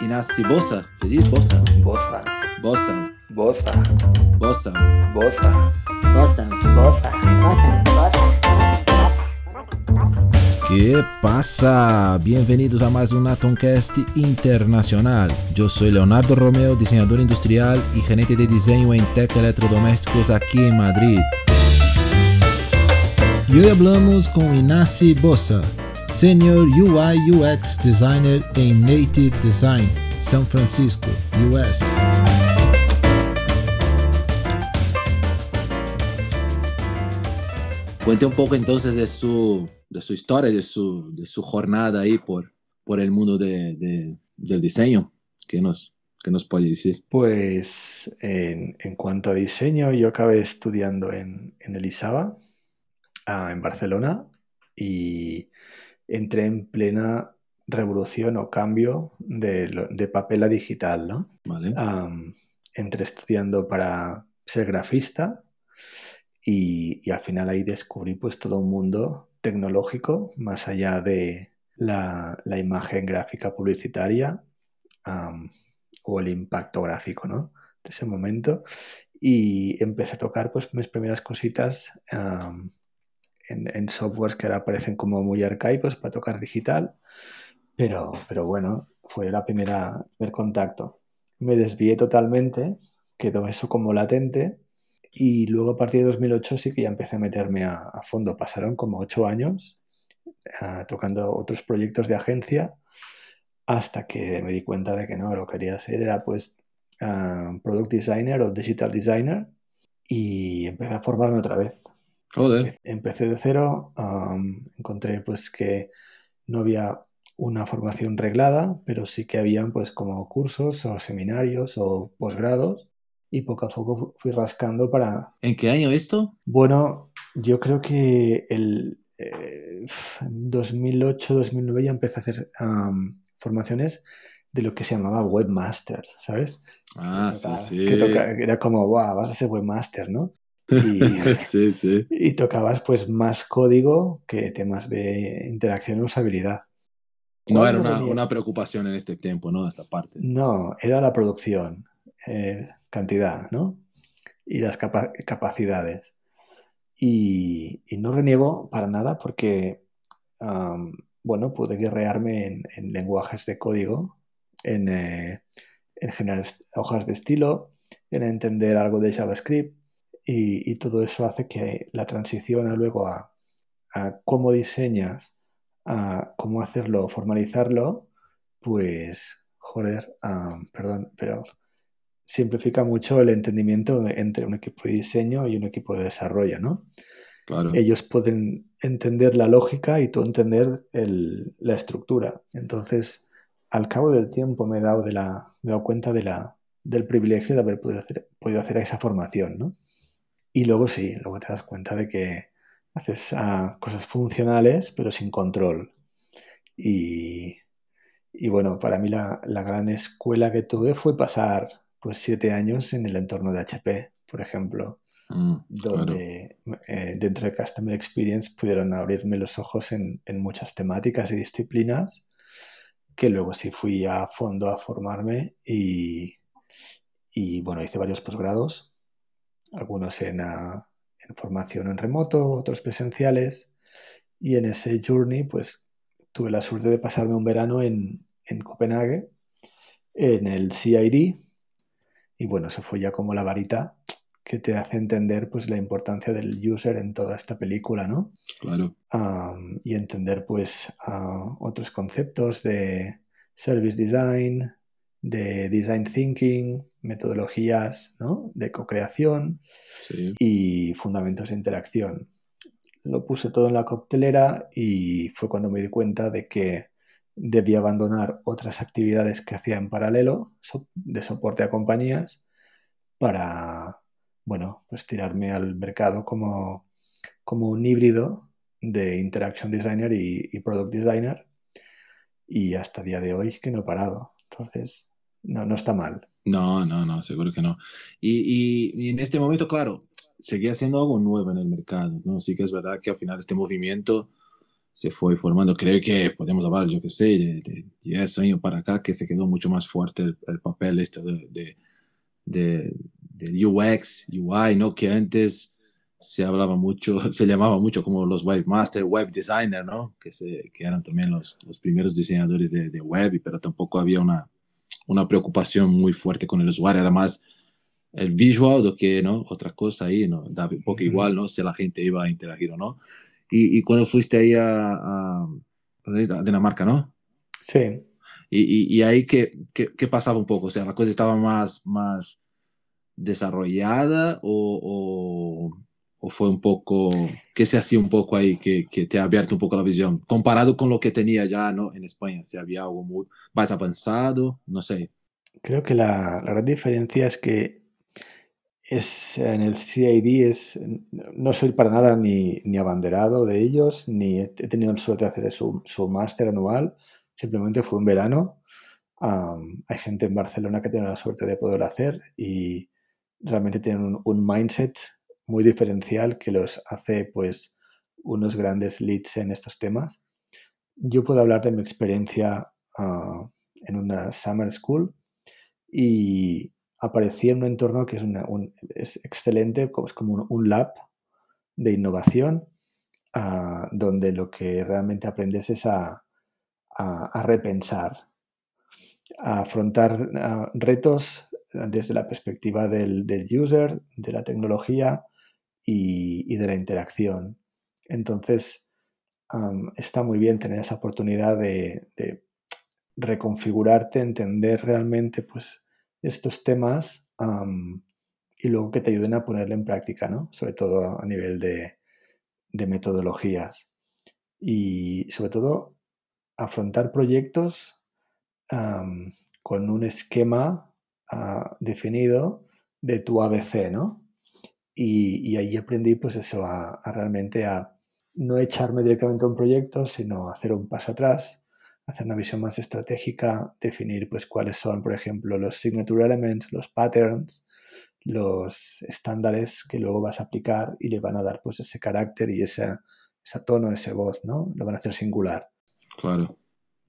Inasi Bosa, se dice Bosa. Boza, Bosa, boza, Bosa. boza, Bossa, boza. bossa, bossa. ¿Qué pasa? Bienvenidos a más un Atomcast Internacional. Yo soy Leonardo Romeo, diseñador industrial y gerente de diseño en Tech Electrodomésticos aquí en Madrid. Y hoy hablamos con Inasi Bossa, Senior UI UX Designer en Native Design, San Francisco, US. Cuente un poco entonces de su, de su historia, de su, de su jornada ahí por, por el mundo de, de- del diseño. ¿Qué nos, qué nos puede decir? Pues en, en cuanto a diseño, yo acabé estudiando en, en el ISABA, ah, en Barcelona, y entré en plena revolución o cambio de, de papel a digital, ¿no? Entré estudiando para ser grafista y, y al final ahí descubrí pues todo un mundo tecnológico más allá de la, la imagen gráfica publicitaria o el impacto gráfico, ¿no? De ese momento y empecé a tocar pues mis primeras cositas en, en softwares que ahora parecen como muy arcaicos para tocar digital, pero, pero bueno, fue la primera, primer contacto me desvié totalmente, quedó eso como latente y luego a partir de 2008 sí que ya empecé a meterme a, a fondo. Pasaron como ocho años ah, tocando otros proyectos de agencia hasta que me di cuenta de que no, lo que quería ser era pues ah, product designer o digital designer y empecé a formarme otra vez. Joder. Empecé de cero, encontré pues que no había una formación reglada, pero sí que habían pues como cursos o seminarios o posgrados y poco a poco fu- fui rascando para... ¿En qué año esto? Bueno, yo creo que el 2008-2009 ya empecé a hacer am, formaciones de lo que se llamaba webmaster, ¿sabes? Ah, Que sí, toca- sí. que toca- era como, wow, vas a ser webmaster, ¿no? Y, sí, sí. y tocabas pues más código que temas de interacción y usabilidad. No ¿Cuál era una, una preocupación en este tiempo, ¿no? Esta parte. No, era la producción, eh, cantidad, ¿no? Y las capa- capacidades. Y, y no reniego para nada porque, am, bueno, pude guerrearme en, en lenguajes de código, en, eh, en generar hojas de estilo, en entender algo de JavaScript y, y todo eso hace que la transición a luego a, a cómo diseñas, a cómo hacerlo, formalizarlo, pues, joder, ah, perdón, pero simplifica mucho el entendimiento entre un equipo de diseño y un equipo de desarrollo, ¿no? Claro. Ellos pueden entender la lógica y tú entender el- la estructura. Entonces, al cabo del tiempo me he dado, de la, me he dado cuenta de la, del privilegio de haber podido hacer, podido hacer esa formación, ¿no? Y luego sí, luego te das cuenta de que haces ah, cosas funcionales pero sin control. Y, y bueno, para mí la, la gran escuela que tuve fue pasar pues siete años en el entorno de HP, por ejemplo, Mm, claro. donde eh, dentro de Customer Experience pudieron abrirme los ojos en, en muchas temáticas y disciplinas que luego sí fui a fondo a formarme y, y bueno, hice varios posgrados, algunos en, ah, en formación en remoto, otros presenciales y en ese journey pues tuve la suerte de pasarme un verano en, en Copenhague, en el CID y bueno, eso fue ya como la varita que te hace entender pues la importancia del user en toda esta película, ¿no? Claro. Y entender pues otros conceptos de service design, de design thinking, metodologías, ¿no? De co-creación Sí. y fundamentos de interacción. Lo puse todo en la coctelera y fue cuando me di cuenta de que debía abandonar otras actividades que hacía en paralelo de soporte a compañías para, bueno, pues tirarme al mercado como, como un híbrido de Interaction Designer y, y Product Designer y hasta día de hoy que no he parado. Entonces, no, no está mal. No, no, no, seguro que no. Y, y- en este momento, claro, seguía siendo algo nuevo en el mercado, ¿no? Sí que es verdad que al final este movimiento se fue formando. Creo que podemos hablar, yo que sé, de, 10 años para acá, que se quedó mucho más fuerte el, papel este de, de, de, UX, UI, ¿no? Que antes se hablaba mucho, se llamaba mucho como los webmaster, web designer, ¿no? Que, se, que eran también los, los primeros diseñadores de, de, web, pero tampoco había una, una preocupación muy fuerte con el usuario, era más el visual do que, ¿no? Otra cosa ahí, ¿no? Da un poco igual, ¿no? Si la gente iba a interagir o no. Y, y cuando fuiste ahí a, a, a, Dinamarca, ¿no? Sí. Y, y, y ahí, ¿qué, ¿qué, qué, pasaba un poco? O sea, la cosa estaba más, más desarrollada o, o, o fue un poco, ¿qué se hacía un poco ahí que, que, te ha abierto un poco la visión? Comparado con lo que tenía ya, ¿no? En España, si había algo muy, más avanzado, no sé. Creo que la, la gran diferencia es que es, en el CID es, no soy para nada ni, ni abanderado de ellos, ni he tenido la suerte de hacer su, su máster anual, simplemente fue un verano. hay gente en Barcelona que tiene la suerte de poder hacer y realmente tienen un, mindset muy diferencial que los hace pues unos grandes leads en estos temas. Yo puedo hablar de mi experiencia ah, en una summer school y, aparecía en un entorno que es, un, es excelente, es como un, lab de innovación, ah, donde lo que realmente aprendes es a, repensar, a afrontar ah, retos desde la perspectiva del, user, de la tecnología y, de la interacción. Entonces, está muy bien tener esa oportunidad de, reconfigurarte, entender realmente, pues, estos temas y luego que te ayuden a ponerlo en práctica, ¿no? Sobre todo a nivel de, metodologías. Y sobre todo afrontar proyectos con un esquema ah, definido de tu ABC, ¿no? Y, y ahí aprendí pues eso, a, a, realmente a no echarme directamente a un proyecto, sino hacer un paso atrás hacer una visión más estratégica, definir pues cuáles son, por ejemplo, los signature elements, los patterns, los estándares que luego vas a aplicar y le van a dar pues ese carácter y ese, ese tono, ese voz, ¿no? Lo van a hacer singular. Claro.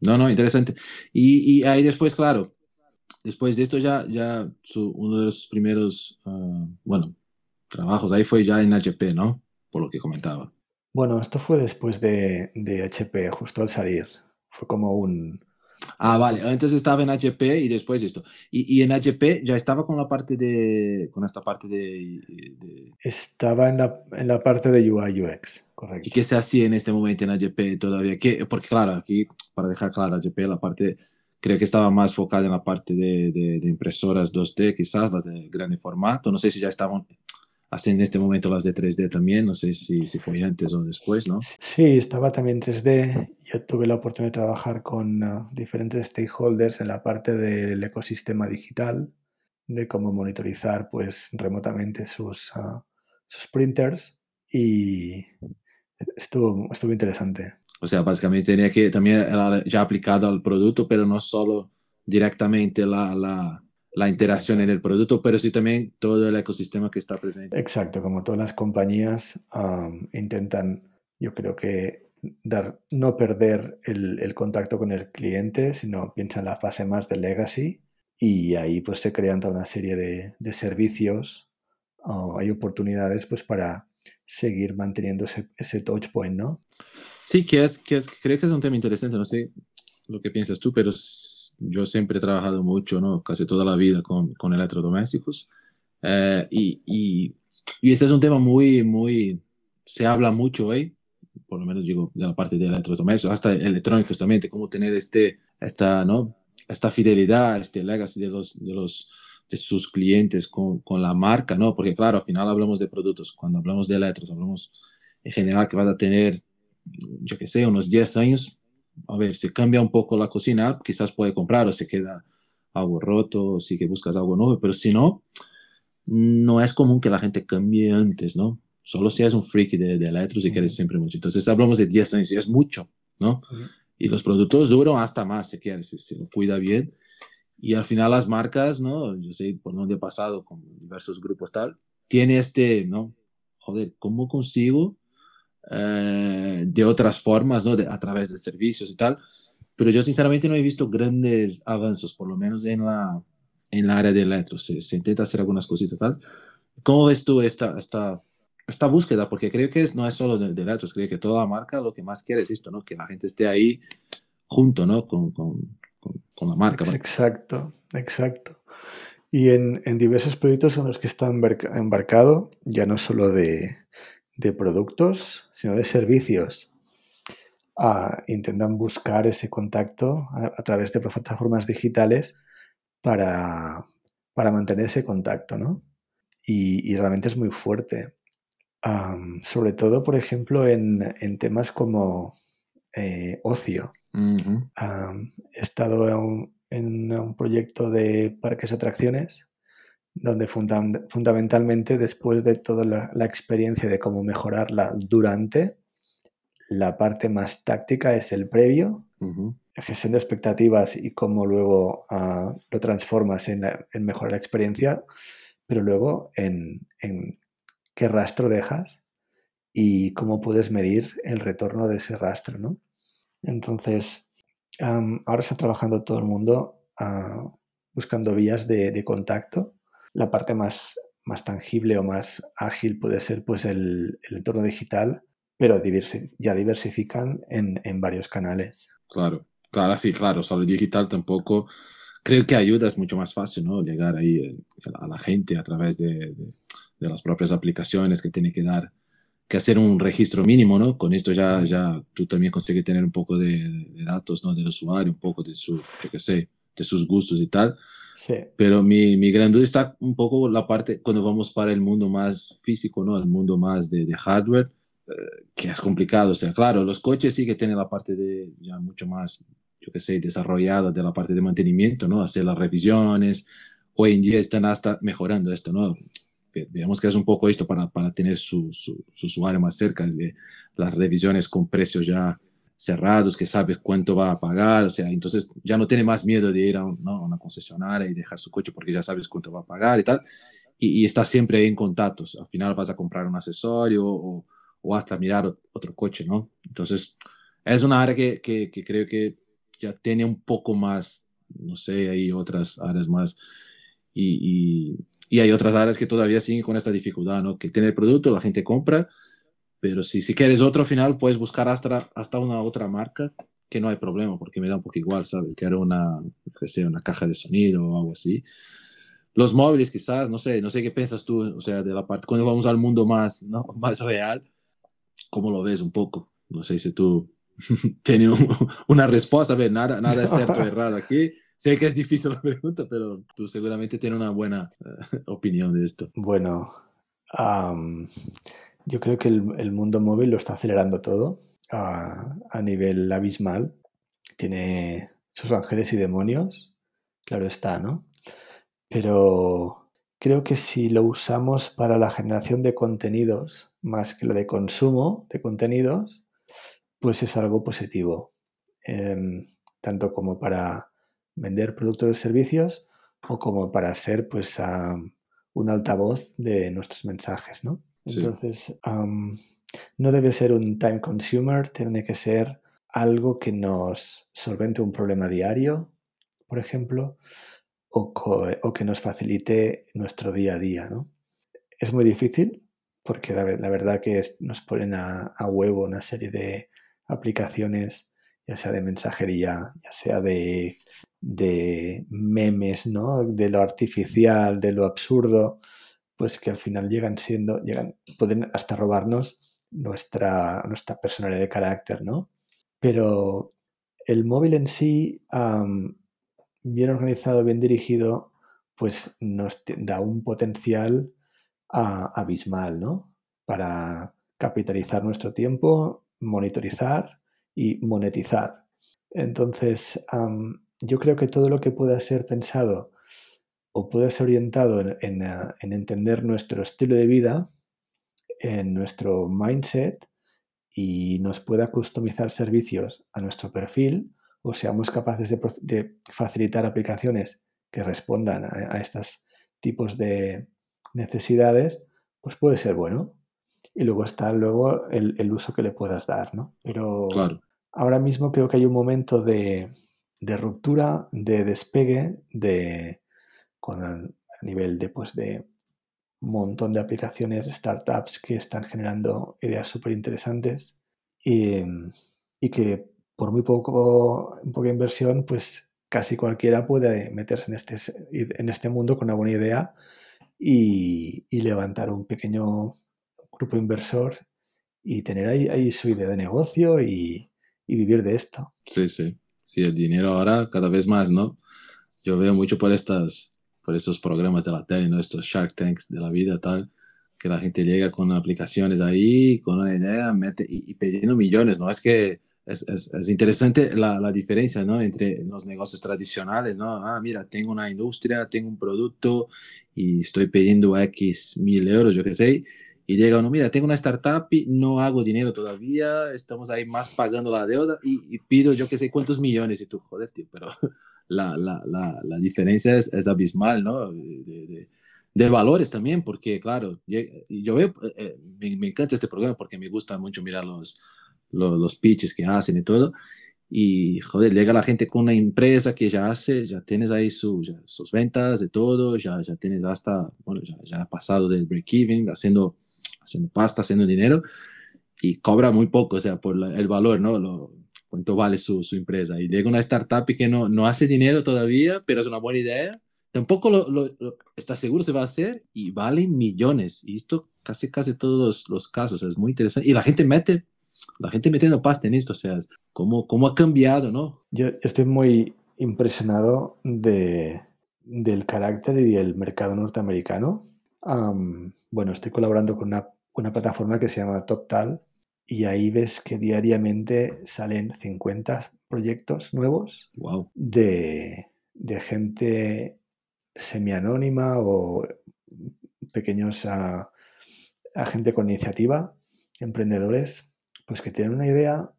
No, no, interesante. Y, y ahí después, claro, después de esto ya, ya su, uno de los primeros, uh, bueno, trabajos ahí fue ya en HP, ¿no? Por lo que comentaba. Bueno, esto fue después de, de HP, justo al salir. Fue como un... Ah, vale. Antes estaba en HP y después esto. Y, y en HP ya estaba con la parte de... con esta parte de... Estaba en la, en la, parte de UI UX, correcto. ¿Y qué se hacía en este momento en HP todavía? ¿Qué? Porque claro, aquí, para dejar claro, HP, la parte... Creo que estaba más enfocada en la parte de, de, de impresoras 2D, quizás las de grande formato. No sé si ya estaban hacen en este momento las de 3D también, no sé si, si fue antes o después, ¿no? Sí, estaba también 3D. Yo tuve la oportunidad de trabajar con uh, diferentes stakeholders en la parte del ecosistema digital, de cómo monitorizar pues remotamente sus, uh, sus printers y estuvo, estuvo interesante. O sea, básicamente tenía que también era ya aplicado al producto, pero no solo directamente la, la la interacción en el producto, pero sí también todo el ecosistema que está presente. Exacto, como todas las compañías intentan, yo creo que dar, no perder el, contacto con el cliente, sino piensan en la fase más de legacy y ahí pues se crean toda una serie de, de servicios, hay oportunidades pues para seguir manteniendo ese, ese touch point, ¿no? Sí, que es, que es, creo que es un tema interesante, no sé lo que piensas tú, pero yo siempre he trabajado mucho, ¿no? Casi toda la vida con, con electrodomésticos. Eh, y, y, y, este es un tema muy, muy, se habla mucho hoy, por lo menos digo, de la parte de electrodomésticos, hasta electrónicos también, de cómo tener este, esta, ¿no? Esta fidelidad, este legacy de los, de los, de sus clientes con, con la marca, ¿no? Porque claro, al final hablamos de productos, cuando hablamos de electros, hablamos en general que vas a tener, yo qué sé, unos 10 años a ver, si cambia un poco la cocina, quizás puede comprar o se queda algo roto, si que buscas algo nuevo, pero si no, no es común que la gente cambie antes, ¿no? Solo si es un freak de, de electros y quieres siempre mucho. Entonces hablamos de 10 años y es mucho, ¿no? Y los productos duran hasta más, si quieres, si se lo cuida bien. Y al final las marcas, ¿no? Yo sé por dónde he pasado con diversos grupos tal, tiene este, ¿no? Joder, ¿cómo consigo eh, de otras formas, ¿no? De, a través de servicios y tal. Pero yo sinceramente no he visto grandes avances, por lo menos en la, en la área de electro. Se, se intenta hacer algunas cositas y tal. ¿Cómo ves tú esta, esta, esta búsqueda? Porque creo que es, no es solo de, de electros, creo que toda marca lo que más quiere es esto, ¿no? Que la gente esté ahí junto, ¿no? Con, con, con, la marca. ¿no? Exacto, exacto. Y en, en, diversos proyectos en los que está embarcado, ya no solo de, de productos, sino de servicios. Uh, intentan buscar ese contacto a, a, través de plataformas digitales para, para mantener ese contacto, ¿no? Y, y realmente es muy fuerte. Um, sobre todo, por ejemplo, en, en temas como eh, ocio. Uh -huh. um, he estado en un, en un, proyecto de parques de atracciones donde funda fundamentalmente después de toda la, la, experiencia de cómo mejorarla durante, la parte más táctica es el previo, uh -huh. gestión de expectativas y cómo luego uh, lo transformas en, la, en, mejorar la experiencia, pero luego en, en qué rastro dejas y cómo puedes medir el retorno de ese rastro, ¿no? Entonces, um, ahora está trabajando todo el mundo uh, buscando vías de, de, contacto. La parte más, más tangible o más ágil puede ser pues el, el entorno digital, pero diversi ya diversifican en, en, varios canales. Claro, claro, sí, claro. Solo digital tampoco creo que ayuda, es mucho más fácil, ¿no? Llegar ahí eh, a la gente a través de, de, de las propias aplicaciones que tiene que dar que hacer un registro mínimo, ¿no? Con esto ya, ya tú también consigues tener un poco de, de, datos, ¿no? Del usuario, un poco de su, yo qué sé, de sus gustos y tal. Sí. Pero mi, mi gran duda está un poco la parte, cuando vamos para el mundo más físico, ¿no? El mundo más de, de hardware, eh, que es complicado. O sea, claro, los coches sí que tienen la parte de ya mucho más, yo qué sé, desarrollada de la parte de mantenimiento, ¿no? Hacer las revisiones. Hoy en día están hasta mejorando esto, ¿no? veamos que es un poco esto para, para tener su, su, su, usuario más cerca, de las revisiones con precios ya cerrados, que sabes cuánto va a pagar, o sea, entonces ya no tiene más miedo de ir a, un, ¿no? a una concesionaria y dejar su coche porque ya sabes cuánto va a pagar y tal, y, y siempre en contactos, al final vas a comprar un accesorio o, o hasta mirar otro coche, ¿no? Entonces, es una área que, que, que creo que ya tiene un poco más, no sé, hay otras áreas más, y, y y hay otras áreas que todavía siguen con esta dificultad, ¿no? Que tiene el producto, la gente compra, pero si, si quieres otro final, puedes buscar hasta, hasta una otra marca, que no hay problema, porque me da un poco igual, ¿sabes? Que era una, que sea, una caja de sonido o algo así. Los móviles quizás, no sé, no sé qué piensas tú, o sea, de la parte, cuando vamos al mundo más, ¿no? Más real, ¿cómo lo ves un poco? No sé si tú tienes un, una respuesta, a ver, nada, nada es cierto o errado aquí. Sé que es difícil la pregunta, pero tú seguramente tienes una buena uh, opinión de esto. Bueno, um, yo creo que el, mundo móvil lo está acelerando todo a, nivel abismal. Tiene sus ángeles y demonios, claro está, ¿no? Pero creo que si lo usamos para la generación de contenidos más que la de consumo de contenidos, pues es algo positivo. Eh, tanto como para vender productos o servicios o como para ser pues un altavoz de nuestros mensajes, ¿no? Entonces, um, no debe ser un time consumer, tiene que ser algo que nos solvente un problema diario, por ejemplo, o, que nos facilite nuestro día a día, ¿no? Es muy difícil porque la, verdad que nos ponen a, a huevo una serie de aplicaciones ya sea de mensajería, ya sea de de memes, ¿no? De lo artificial, de lo absurdo, pues que al final llegan siendo, llegan, pueden hasta robarnos nuestra, nuestra personalidad de carácter, ¿no? Pero el móvil en sí, bien organizado, bien dirigido, pues nos da un potencial abismal, ¿no? Para capitalizar nuestro tiempo, monitorizar y monetizar. Entonces, yo creo que todo lo que pueda ser pensado o pueda ser orientado en, en, en, entender nuestro estilo de vida, en nuestro mindset y nos pueda customizar servicios a nuestro perfil o seamos capaces de, de facilitar aplicaciones que respondan a, a estos tipos de necesidades, pues puede ser bueno. y luego está luego el, uso que le puedas dar, ¿no? Pero Claro. ahora mismo creo que hay un momento de, de ruptura, de despegue, de con a, nivel de pues de montón de aplicaciones, startups que están generando ideas súper interesantes y, y, que por muy poco, poca inversión, pues casi cualquiera puede meterse en este, en este mundo con una buena idea y, y levantar un pequeño grupo inversor y tener ahí, ahí su idea de negocio y, y, vivir de esto. Sí, sí. Sí, el dinero ahora cada vez más, ¿no? Yo veo mucho por estas, por estos programas de la tele, ¿no? Estos Shark Tanks de la vida, tal, que la gente llega con aplicaciones ahí, con una idea, mete y, y pidiendo millones, ¿no? Es que es, es, es interesante la, la, diferencia, ¿no? Entre los negocios tradicionales, ¿no? Ah, mira, tengo una industria, tengo un producto y estoy pidiendo X mil euros, yo qué sé, y llega uno, mira, tengo una startup y no hago dinero todavía, estamos ahí más pagando la deuda y, y pido yo qué sé cuántos millones y tú, joder, tío, pero la, la, la, la diferencia es, abismal, ¿no? De, de, valores también, porque claro, yo veo, eh, me, me, encanta este programa porque me gusta mucho mirar los, los, los pitches que hacen y todo. Y, joder, llega la gente con una empresa que ya hace, ya tienes ahí su, sus ventas de todo, ya, ya tienes hasta, bueno, ya, ha pasado del break-even, haciendo haciendo pasta, haciendo dinero y cobra muy poco, o sea, por el valor, ¿no? Lo, cuánto vale su, su, empresa. Y llega una startup que no, no hace dinero todavía, pero es una buena idea. Tampoco lo, lo, lo, está seguro se va a hacer y vale millones. Y esto casi, casi todos los, los, casos, es muy interesante. Y la gente mete, la gente metiendo pasta en esto, o sea, cómo, cómo ha cambiado, ¿no? Yo estoy muy impresionado de, del carácter y el mercado norteamericano. Um, bueno, estoy colaborando con una una plataforma que se llama TopTal y ahí ves que diariamente salen 50 proyectos nuevos wow. de, de, gente semianónima o pequeños a, a, gente con iniciativa, emprendedores, pues que tienen una idea,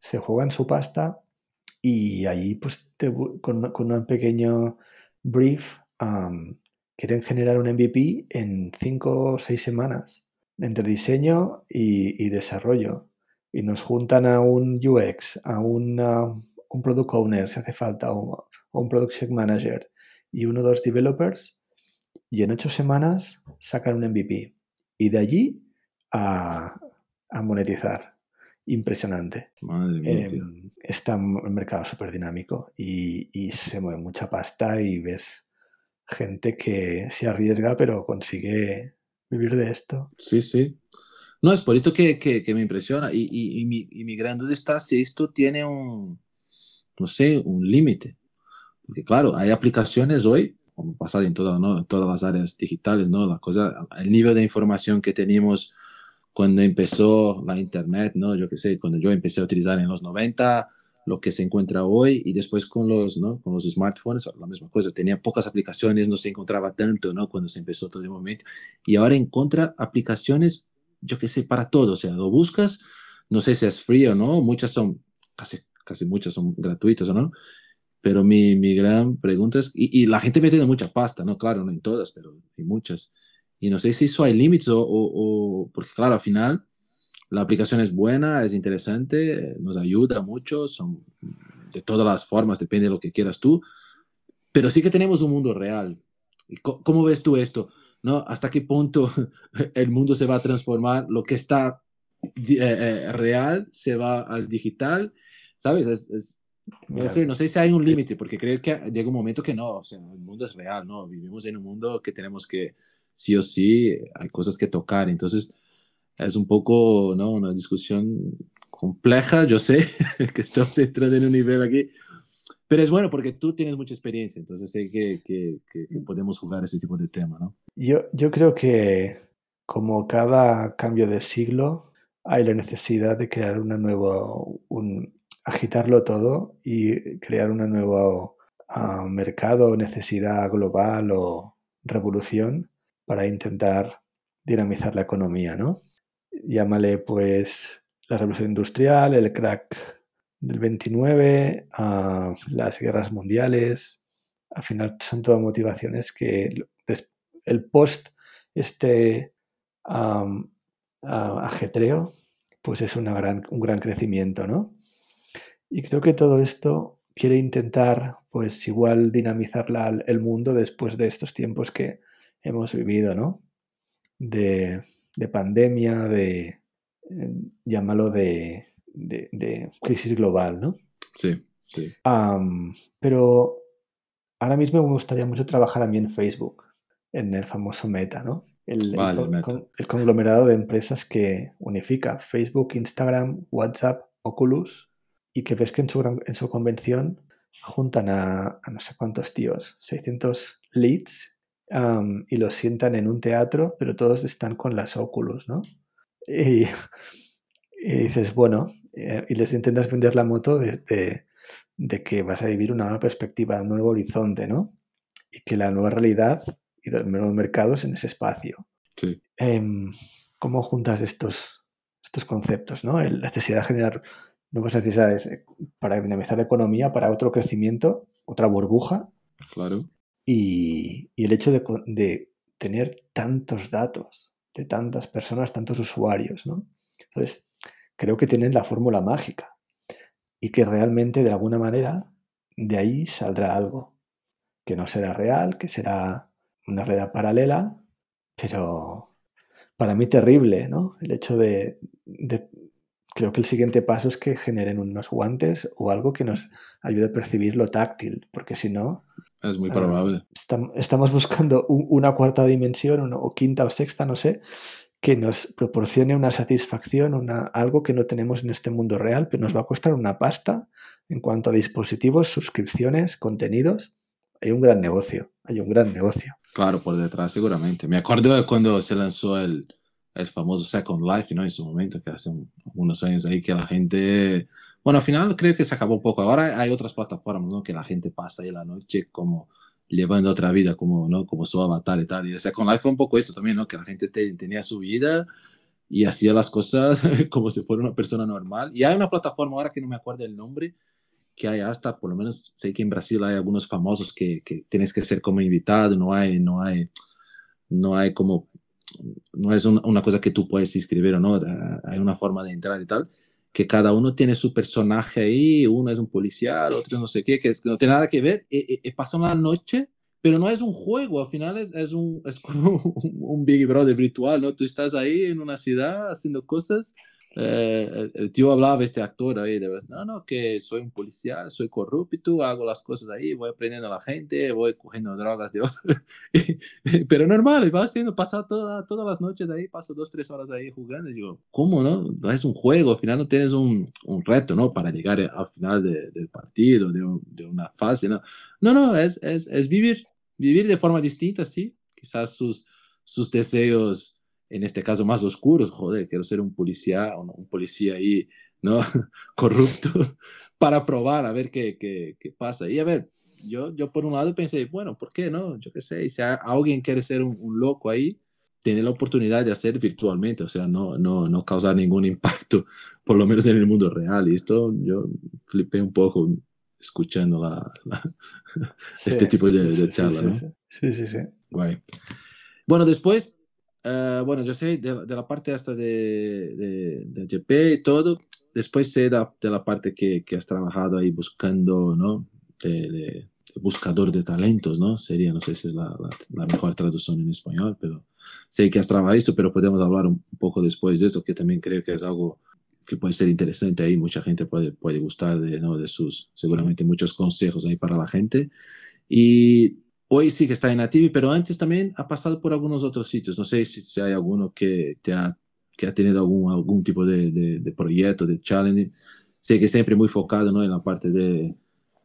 se juegan su pasta y allí pues te, con, con, un pequeño brief um, quieren generar un MVP en 5 o 6 semanas entre diseño y, y, desarrollo. Y nos juntan a un UX, a una, un product owner, si hace falta, o, o un production manager y uno o dos developers. Y en ocho semanas sacan un MVP. Y de allí a, a monetizar. Impresionante. Madre mía, eh, está el mercado súper dinámico y, y se mueve mucha pasta y ves gente que se arriesga pero consigue vivir de esto. Sí, sí. No, es por esto que, que, que me impresiona. Y, y, y, mi, y, mi, gran duda está si esto tiene un, no sé, un límite. Porque claro, hay aplicaciones hoy, como pasa en, toda, ¿no? en todas las áreas digitales, ¿no? La cosa, el nivel de información que teníamos cuando empezó la Internet, ¿no? Yo qué sé, cuando yo empecé a utilizar en los 90, lo que se encuentra hoy y después con los, ¿no? con los smartphones, la misma cosa, tenía pocas aplicaciones, no se encontraba tanto, ¿no? Cuando se empezó todo el momento. Y ahora encuentra aplicaciones, yo qué sé, para todo, o sea, lo buscas, no sé si es frío o no, muchas son, casi, casi muchas son gratuitas, ¿no? Pero mi, mi gran pregunta es, y, la gente mete mucha pasta, ¿no? Claro, no en todas, pero hay muchas. Y no sé si eso hay límites o, o, o, porque claro, al final la aplicación es buena, es interesante, nos ayuda mucho, son de todas las formas, depende de lo que quieras tú, pero sí que tenemos un mundo real. ¿Cómo ves tú esto? ¿No? ¿Hasta qué punto el mundo se va a transformar? Lo que está eh, eh, real se va al digital, ¿sabes? Es, es, no, sé, no sé si hay un límite, porque creo que llega un momento que no, o sea, el mundo es real, ¿no? Vivimos en un mundo que tenemos que, sí o sí, hay cosas que tocar, entonces es un poco ¿no? una discusión compleja, yo sé que estamos entrando en un nivel aquí, pero es bueno porque tú tienes mucha experiencia, entonces sé que, que, que, que podemos jugar ese tipo de tema, ¿no? Yo, yo creo que como cada cambio de siglo hay la necesidad de crear una nueva, un, agitarlo todo y crear un nuevo uh, mercado, necesidad global o revolución para intentar dinamizar la economía, ¿no? Llámale pues la revolución industrial, el crack del 29, uh, las guerras mundiales. Al final son todas motivaciones que el post este ajetreo, pues es gran, un gran crecimiento, ¿no? Y creo que todo esto quiere intentar, pues igual dinamizar el mundo después de estos tiempos que hemos vivido, ¿no? De, pandemia, de, eh, llámalo de, de, crisis global, ¿no? Sí, sí. pero ahora mismo me gustaría mucho trabajar a mí en Facebook, en el famoso Meta, ¿no? El, el, conglomerado de empresas que unifica Facebook, Instagram, WhatsApp, Oculus y que ves que en su, en su convención juntan a, no sé cuántos tíos, 600 leads y los sientan en un teatro, pero todos están con las Oculus, ¿no? Y, dices, bueno, eh, y les intentas vender la moto de, de, que vas a vivir una nueva perspectiva, un nuevo horizonte, ¿no? Y que la nueva realidad y los nuevos mercados en ese espacio. Sí. Em, ¿Cómo juntas estos, estos conceptos, ¿no? La necesidad de generar nuevas necesidades eh, para dinamizar la economía, para otro crecimiento, otra burbuja. Claro. Y, el hecho de, tener tantos datos de tantas personas, tantos usuarios, ¿no? Entonces, creo que tienen la fórmula mágica y que realmente de alguna manera de ahí saldrá algo que no será real, que será una red paralela, pero para mí terrible, ¿no? El hecho de, creo que el siguiente paso es que generen unos guantes o algo que nos ayude a percibir lo táctil, porque si no... Es muy probable. Eh, estamos buscando una cuarta dimensión, o quinta o sexta, no sé, que nos proporcione una satisfacción, una, algo que no tenemos en este mundo real, pero nos va a costar una pasta en cuanto a dispositivos, suscripciones, contenidos. Hay un gran negocio, hay un gran negocio. Claro, por detrás seguramente. Me acuerdo de cuando se lanzó el, el famoso Second Life, ¿no? En su momento, que hace unos años ahí que la gente... Bueno, al final creo que se acabó un poco. Ahora hay otras plataformas, ¿no? Que la gente pasa ahí la noche como llevando otra vida, como, ¿no? Como su avatar y tal. Y el Second Life fue un poco eso también, ¿no? Que la gente tenía su vida y hacía las cosas como si fuera una persona normal. Y hay una plataforma ahora que no me acuerdo el nombre, que hay hasta, por lo menos sé que en Brasil hay algunos famosos que, que tienes que ser como invitado, no hay, no hay, no hay como no es una cosa que tú puedes inscribir o no, hay una forma de entrar y tal, que cada uno tiene su personaje ahí, uno es un policial, otro no sé qué, que no tiene nada que ver, y, y, pasa una noche, pero no es un juego, al final es, es, un, es como un Big Brother virtual, ¿no? Tú estás ahí en una ciudad haciendo cosas eh, el, tío hablaba, este actor ahí, de no, no, que soy un policía, soy corrupto, hago las cosas ahí, voy aprendiendo a la gente, voy cogiendo drogas de otros. Pero normal, va haciendo, pasa toda, todas las noches ahí, paso dos, tres horas ahí jugando. Y digo, ¿cómo no? No es un juego, al final no tienes un, un reto, ¿no? Para llegar al final del partido, de, de, una fase, ¿no? No, no, es, es, es vivir, vivir de forma distinta, sí. Quizás sus, sus deseos en este caso más oscuros, joder, quiero ser un policía, un, policía ahí, ¿no? Corrupto, para probar a ver qué, qué, qué, pasa. Y a ver, yo, yo por un lado pensé, bueno, ¿por qué no? Yo qué sé, si alguien quiere ser un, un, loco ahí, tiene la oportunidad de hacer virtualmente, o sea, no, no, no causar ningún impacto, por lo menos en el mundo real. Y esto yo flipé un poco escuchando la, este tipo de, sí, de charla, ¿no? Sí, sí, sí. Guay. Bueno, después Uh, bueno, yo sé de, de, la parte hasta de, de, de GP y todo. Después sé de, de la parte que, que, has trabajado ahí buscando, ¿no? De, buscador de talentos, ¿no? Sería, no sé si es la, la, la, mejor traducción en español, pero sé que has trabajado eso, pero podemos hablar un, poco después de esto, que también creo que es algo que puede ser interesante ahí. Mucha gente puede, puede gustar de, ¿no? de sus, seguramente muchos consejos ahí para la gente. Y hoy sí que está en Ativi, pero antes también ha pasado por algunos otros sitios. No sé si, si hay alguno que, te ha, que ha tenido algún, algún tipo de, de, de, proyecto, de challenge. Sé que siempre muy focado ¿no? en la parte de,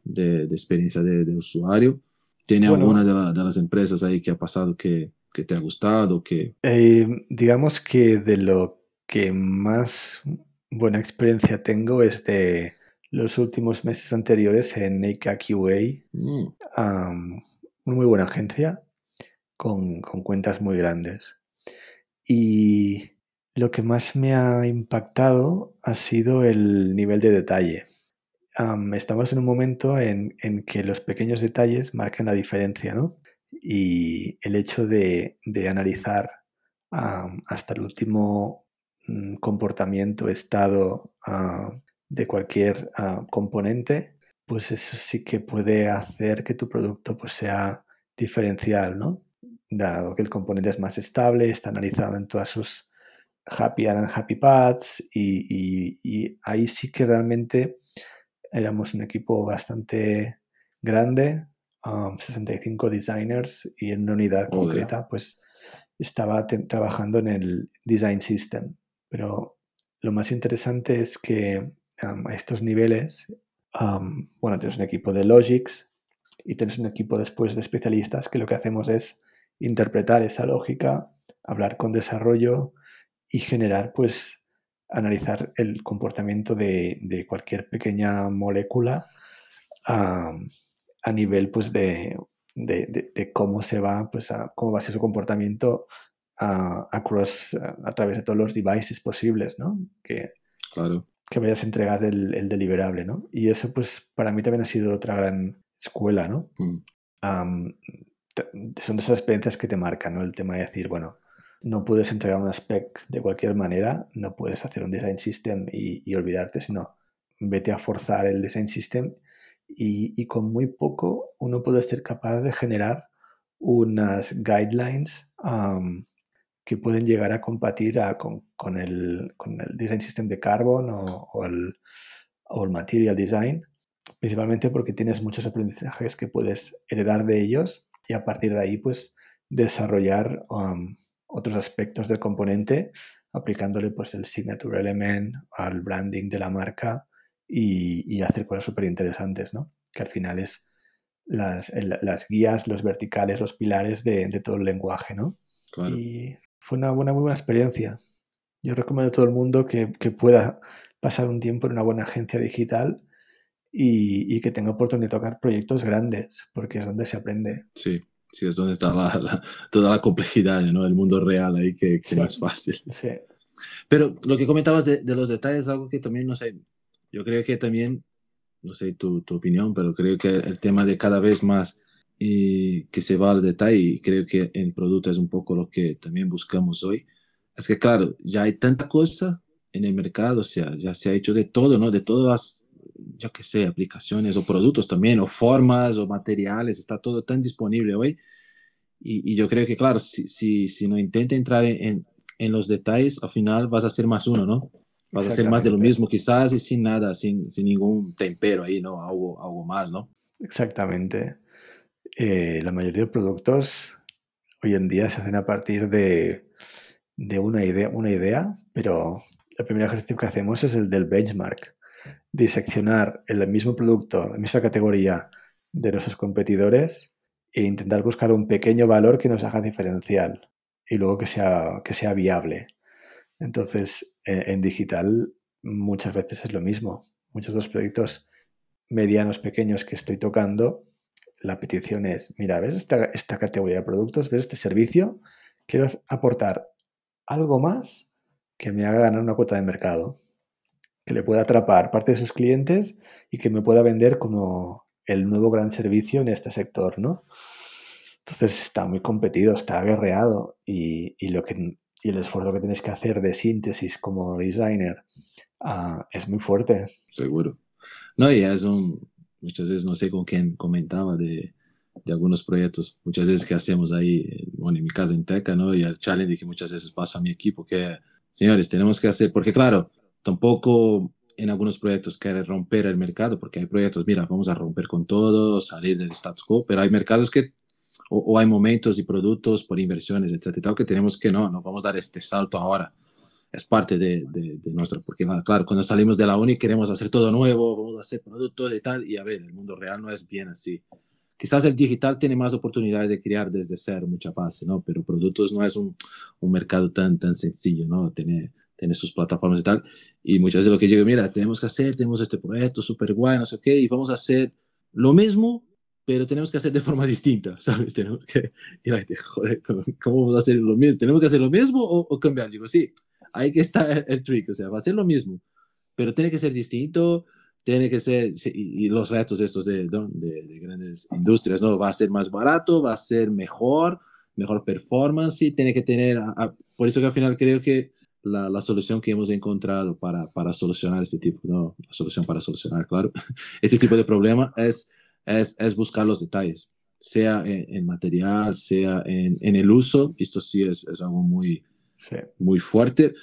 de experiencia de, usuario. ¿Tiene bueno, alguna de, la, de, las empresas ahí que ha pasado que, que te ha gustado? Que... Eh, digamos que de lo que más buena experiencia tengo es de los últimos meses anteriores en Neika QA. Mm. Um, muy buena agencia con, con, cuentas muy grandes. Y lo que más me ha impactado ha sido el nivel de detalle. Estamos en un momento en, en, que los pequeños detalles marcan la diferencia, ¿no? Y el hecho de, de analizar hasta el último mm, comportamiento, estado de cualquier componente, pues eso sí que puede hacer que tu producto pues, sea diferencial, ¿no? Dado que el componente es más estable, está analizado en todas sus happy and unhappy paths y, y ahí sí que realmente éramos un equipo bastante grande, 65 designers y en una unidad concreta pues estaba trabajando en el design system. Pero lo más interesante es que a estos niveles, bueno, tienes un equipo de logics y tienes un equipo después de especialistas que lo que hacemos es interpretar esa lógica, hablar con desarrollo y generar pues analizar el comportamiento de, cualquier pequeña molécula a nivel pues de, cómo se va, pues a, cómo va a ser su comportamiento a, across, a, través de todos los devices posibles, ¿no? Que, claro. Que vayas a entregar el, el, deliberable, ¿no? Y eso pues para mí también ha sido otra gran escuela, ¿no? Mm. son de esas experiencias que te marcan, ¿no? El tema de decir, bueno, no puedes entregar un spec de cualquier manera, no puedes hacer un design system y, y olvidarte, sino vete a forzar el design system y, con muy poco uno puede ser capaz de generar unas guidelines que pueden llegar a compartir con, el, design system de Carbon o, el, material design, principalmente porque tienes muchos aprendizajes que puedes heredar de ellos y a partir de ahí pues desarrollar otros aspectos del componente aplicándole pues el signature element al branding de la marca y, hacer cosas súper interesantes, ¿no? Que al final es las, guías, los verticales, los pilares de, todo el lenguaje, ¿no? Y fue una buena, muy buena experiencia. Yo recomiendo a todo el mundo que, pueda pasar un tiempo en una buena agencia digital y, que tenga oportunidad de tocar proyectos grandes, porque es donde se aprende. Sí, sí, es donde está toda la complejidad, ¿no? El mundo real ahí que, que no es fácil. Sí. Pero lo que comentabas de, de, los detalles, algo que también, no sé, yo creo que también, no sé tu, tu opinión, pero creo que el tema de cada vez más y que se va al detalle, y creo que el producto es un poco lo que también buscamos hoy, es que claro, ya hay tanta cosa en el mercado, o sea, ya se ha hecho de todo, ¿no? De todas las, yo qué sé, aplicaciones o productos también, o formas o materiales, está todo tan disponible hoy. Y, y yo creo que, claro, si, si, si no intenta entrar en, en los detalles, al final vas a ser más uno, ¿no? Vas a hacer más de lo mismo quizás y sin nada, sin, sin ningún tempero ahí, ¿no? Algo, algo más, ¿no? Exactamente. Eh, la mayoría de productos hoy en día se hacen a partir de, de una, idea, una idea, pero el primer ejercicio que hacemos es el del benchmark, diseccionar el mismo producto, la misma categoría de nuestros competidores e intentar buscar un pequeño valor que nos haga diferencial y luego que sea, que sea viable. Entonces, eh, en digital muchas veces es lo mismo. Muchos de los proyectos medianos, pequeños que estoy tocando, la petición es, mira, ¿ves esta, categoría de productos? ¿Ves este servicio? Quiero aportar algo más que me haga ganar una cuota de mercado, que le pueda atrapar parte de sus clientes y que me pueda vender como el nuevo gran servicio en este sector, ¿no? Entonces está muy competido, está aguerreado y, y lo que y el esfuerzo que tienes que hacer de síntesis como designer ah, es muy fuerte. Seguro. No, y es un, muchas veces, no sé con quién comentaba de, de algunos proyectos, muchas veces que hacemos ahí, bueno, en mi casa en Teca, ¿no? Y el challenge que muchas veces pasa a mi equipo, que, señores, tenemos que hacer, porque claro, tampoco en algunos proyectos quiere romper el mercado, porque hay proyectos, mira, vamos a romper con todo, salir del status quo, pero hay mercados que o, hay momentos y productos por inversiones, etcétera, que tenemos que no, no vamos a dar este salto ahora. Es parte de, de, nuestro, porque claro, cuando salimos de la uni queremos hacer todo nuevo, vamos a hacer productos y tal, y a ver, el mundo real no es bien así. Quizás el digital tiene más oportunidades de crear desde cero mucha base, ¿no? Pero productos no es un, un mercado tan, tan sencillo, ¿no? Tiene, tiene sus plataformas y tal. Y muchas veces lo que yo digo, mira, tenemos que hacer, tenemos este proyecto súper guay, no sé qué, y vamos a hacer lo mismo, pero tenemos que hacer de forma distinta, ¿sabes? Tenemos que, joder, ¿cómo vamos a hacer lo mismo? ¿Tenemos que hacer lo mismo o, cambiar? Digo, sí, ahí que está el, trick, o sea, va a ser lo mismo, pero tiene que ser distinto, tiene que ser, y, los retos estos de, de, grandes industrias, ¿no? Va a ser más barato, va a ser mejor, mejor performance, y tiene que tener, por eso que al final creo que la, la, solución que hemos encontrado para, para solucionar este tipo, no, la solución para solucionar, claro, este tipo de problema es, es, es buscar los detalles, sea en, material, sea en, en, el uso, esto sí es, es algo muy, sí. muy fuerte,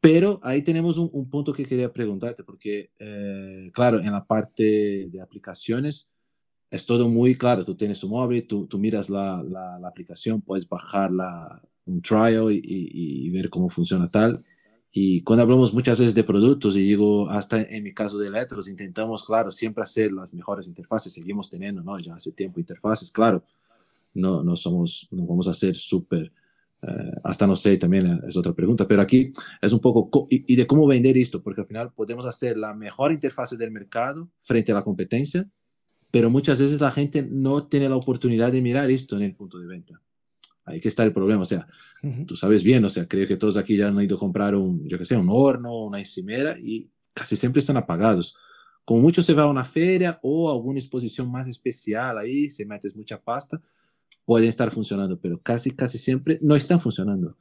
pero ahí tenemos un, un, punto que quería preguntarte, porque, eh, claro, en la parte de aplicaciones, es todo muy claro. Tú tienes tu móvil, tú, tú miras la, la, la, aplicación, puedes bajar la, un trial y, y, y, ver cómo funciona tal. Y cuando hablamos muchas veces de productos, y digo, hasta en mi caso de electros, intentamos, claro, siempre hacer las mejores interfaces. Seguimos teniendo, ¿no? Ya hace tiempo interfaces, claro. No, no somos, no vamos a ser súper, eh, hasta no sé, también es otra pregunta, pero aquí es un poco, y, y de cómo vender esto, porque al final podemos hacer la mejor interfaz del mercado frente a la competencia, pero muchas veces la gente no tiene la oportunidad de mirar esto en el punto de venta. Ahí que está el problema, o sea, uh -huh. tú sabes bien, o sea, creo que todos aquí ya han ido a comprar un, yo que sé, un horno, una encimera y casi siempre están apagados. Como mucho se va a una feria o a alguna exposición más especial ahí, se metes mucha pasta, pueden estar funcionando, pero casi, casi siempre no están funcionando.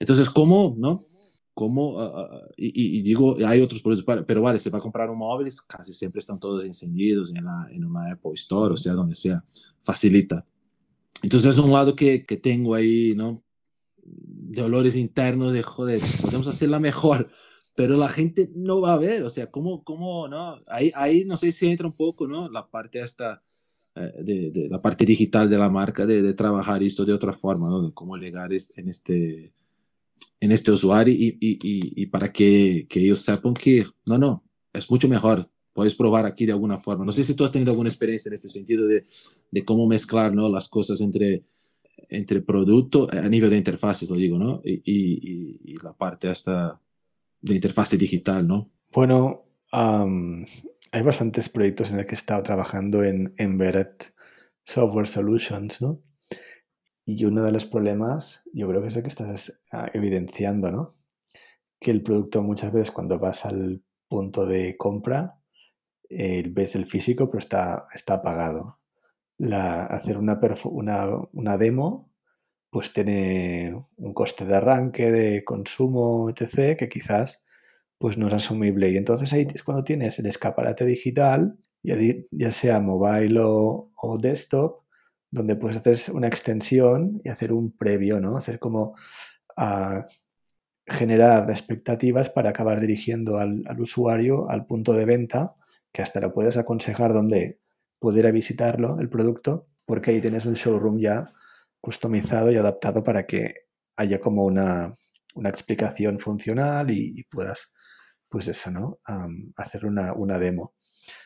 Entonces, ¿cómo, no? como, uh, y, y, digo, hay otros productos, pero vale, se va a comprar un móvil, casi siempre están todos encendidos en, la, en una Apple Store, o sea, donde sea, facilita. Entonces es un lado que, que tengo ahí, ¿no? Dolores internos de, joder, podemos hacerla mejor, pero la gente no va a ver, o sea, ¿cómo, cómo no? Ahí, ahí no sé si entra un poco, ¿no? La parte hasta... Eh, de, de, la parte digital de la marca, de, de trabajar esto de otra forma, ¿no? De cómo llegar en este, en este usuario y, y, y, y para que, que, ellos sepan que no, no, es mucho mejor. Puedes probar aquí de alguna forma. No sé si tú has tenido alguna experiencia en este sentido de, de cómo mezclar ¿no? las cosas entre, entre producto a nivel de interfaces, lo digo, ¿no? Y, la parte hasta de interfase digital, ¿no? Bueno, um, hay bastantes proyectos en los que he estado trabajando en Embedded Software Solutions, ¿no? Y uno de los problemas, yo creo que es lo que estás ah, evidenciando, ¿no? Que el producto muchas veces cuando vas al punto de compra, eh, ves el físico, pero está, está apagado. Hacer una, una, una, demo, pues tiene un coste de arranque, de consumo, etc., que quizás pues no es asumible. Y entonces ahí es cuando tienes el escaparate digital, ya, ya sea mobile o, o desktop, donde puedes hacer una extensión y hacer un previo, ¿no? Hacer como uh, generar expectativas para acabar dirigiendo al, al, usuario al punto de venta, que hasta lo puedes aconsejar donde poder visitarlo, el producto, porque ahí tienes un showroom ya customizado y adaptado para que haya como una, una explicación funcional y, puedas, pues eso, ¿no? Hacer una, una demo.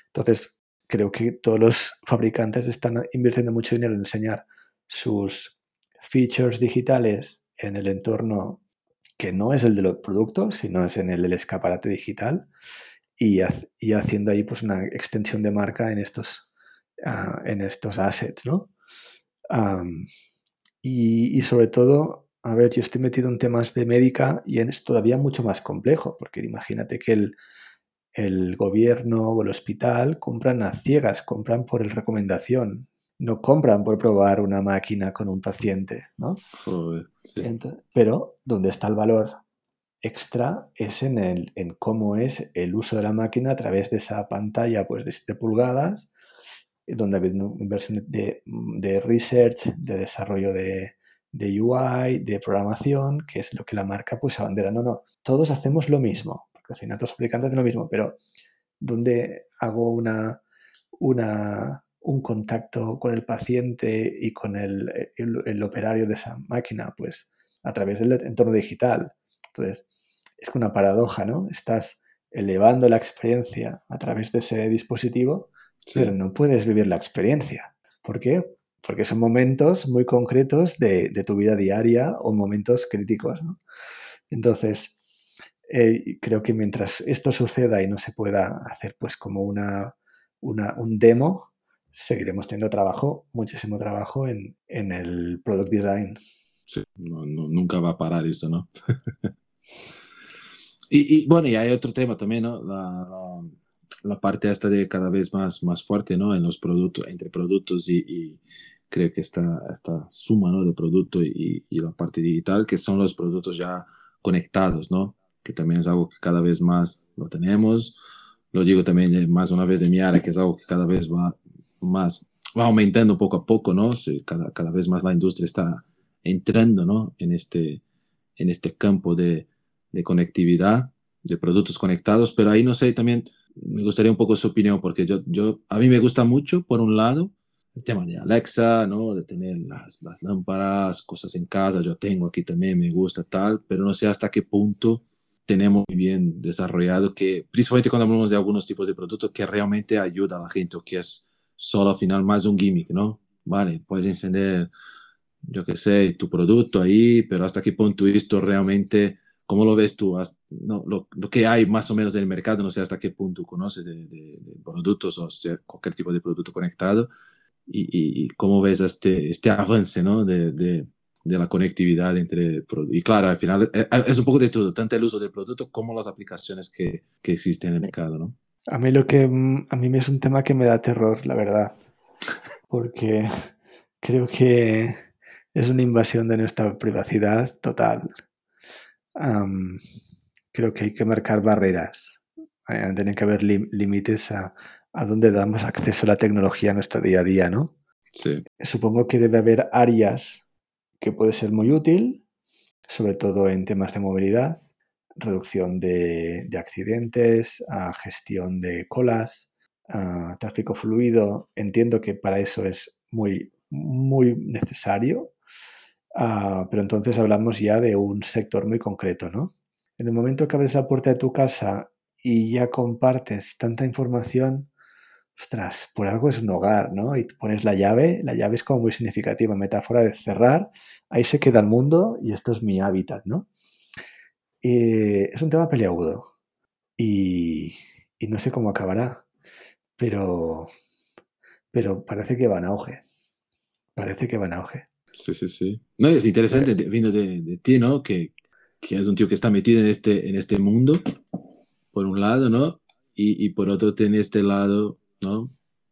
Entonces, creo que todos los fabricantes están invirtiendo mucho dinero en enseñar sus features digitales en el entorno que no es el de los productos, sino es en el escaparate digital y, y haciendo ahí pues una extensión de marca en estos, uh, en estos assets, ¿no? Y, y, sobre todo, a ver, yo estoy metido en temas de médica y es todavía mucho más complejo, porque imagínate que el, el gobierno o el hospital compran a ciegas, compran por el recomendación, no compran por probar una máquina con un paciente, ¿no? Joder, sí. Entonces, pero donde está el valor extra es en, el, en cómo es el uso de la máquina a través de esa pantalla pues, de 7 pulgadas, donde hay inversión de, de research, de desarrollo de, de UI, de programación, que es lo que la marca pues abandera. No, no, todos hacemos lo mismo porque al final todos los fabricantes hacen lo mismo, pero donde hago una, una, un contacto con el paciente y con el, el, el, operario de esa máquina, pues a través del entorno digital. Entonces, es una paradoja, ¿no? Estás elevando la experiencia a través de ese dispositivo, sí. pero no puedes vivir la experiencia. ¿Por qué? Porque son momentos muy concretos de, de tu vida diaria o momentos críticos, ¿no? Entonces, eh, creo que mientras esto suceda y no se pueda hacer pues como una, una un demo, seguiremos teniendo trabajo, muchísimo trabajo en, en el product design. Sí, nunca va a parar esto, ¿no? y, bueno, y hay otro tema también, ¿no? La, la, parte esta de cada vez más, más fuerte, ¿no? En los productos, entre productos y, y creo que esta, esta suma, ¿no? De producto y, y la parte digital, que son los productos ya conectados, ¿no? Que también es algo que cada vez más lo tenemos. Lo digo también más una vez de mi área, que es algo que cada vez va más, va aumentando poco a poco, ¿no? cada, cada vez más la industria está entrando, ¿no? En este, en este campo de, de conectividad, de productos conectados, pero ahí no sé, también me gustaría un poco su opinión, porque yo, yo, a mí me gusta mucho, por un lado, el tema de Alexa, ¿no? De tener las, las lámparas, cosas en casa, yo tengo aquí también, me gusta tal, pero no sé hasta qué punto tenemos bien desarrollado que, principalmente cuando hablamos de algunos tipos de productos, que realmente ayuda a la gente o que es solo al final más un gimmick, ¿no? Vale, puedes encender, yo qué sé, tu producto ahí, pero hasta qué punto esto realmente ¿Cómo lo ves tú? No, lo, lo, que hay más o menos en el mercado, no sé hasta qué punto conoces de, de, productos o sea, cualquier tipo de producto conectado y, y, cómo ves este, este avance ¿no? de, de, la conectividad entre Y claro, al final eh, eh, es un poco de todo, tanto el uso del producto como las aplicaciones que, que existen en el mercado. ¿no? A mí lo que a mí es un tema que me da terror, la verdad, porque creo que es una invasión de nuestra privacidad total creo que hay que marcar barreras. Eh, tienen que haber límites a, a dónde damos acceso a la tecnología en nuestro día a día, ¿no? Sí. Supongo que debe haber áreas que puede ser muy útil, sobre todo en temas de movilidad, reducción de, accidentes, gestión de colas, tráfico fluido. Entiendo que para eso es muy, muy necesario, Ah, pero entonces hablamos ya de un sector muy concreto, ¿no? En el momento que abres la puerta de tu casa y ya compartes tanta información, ostras, por algo es un hogar, ¿no? Y pones la llave, la llave es como muy significativa, metáfora de cerrar, ahí se queda el mundo y esto es mi hábitat, ¿no? es un tema peleagudo y, y, no sé cómo acabará, pero, pero parece que va en auge, parece que va en auge. Sí, sí, sí. No, es interesante viendo de, de, ti, ¿no? Que, que, es un tío que está metido en este, en este mundo, por un lado, ¿no? Y, y por otro tiene este lado, ¿no?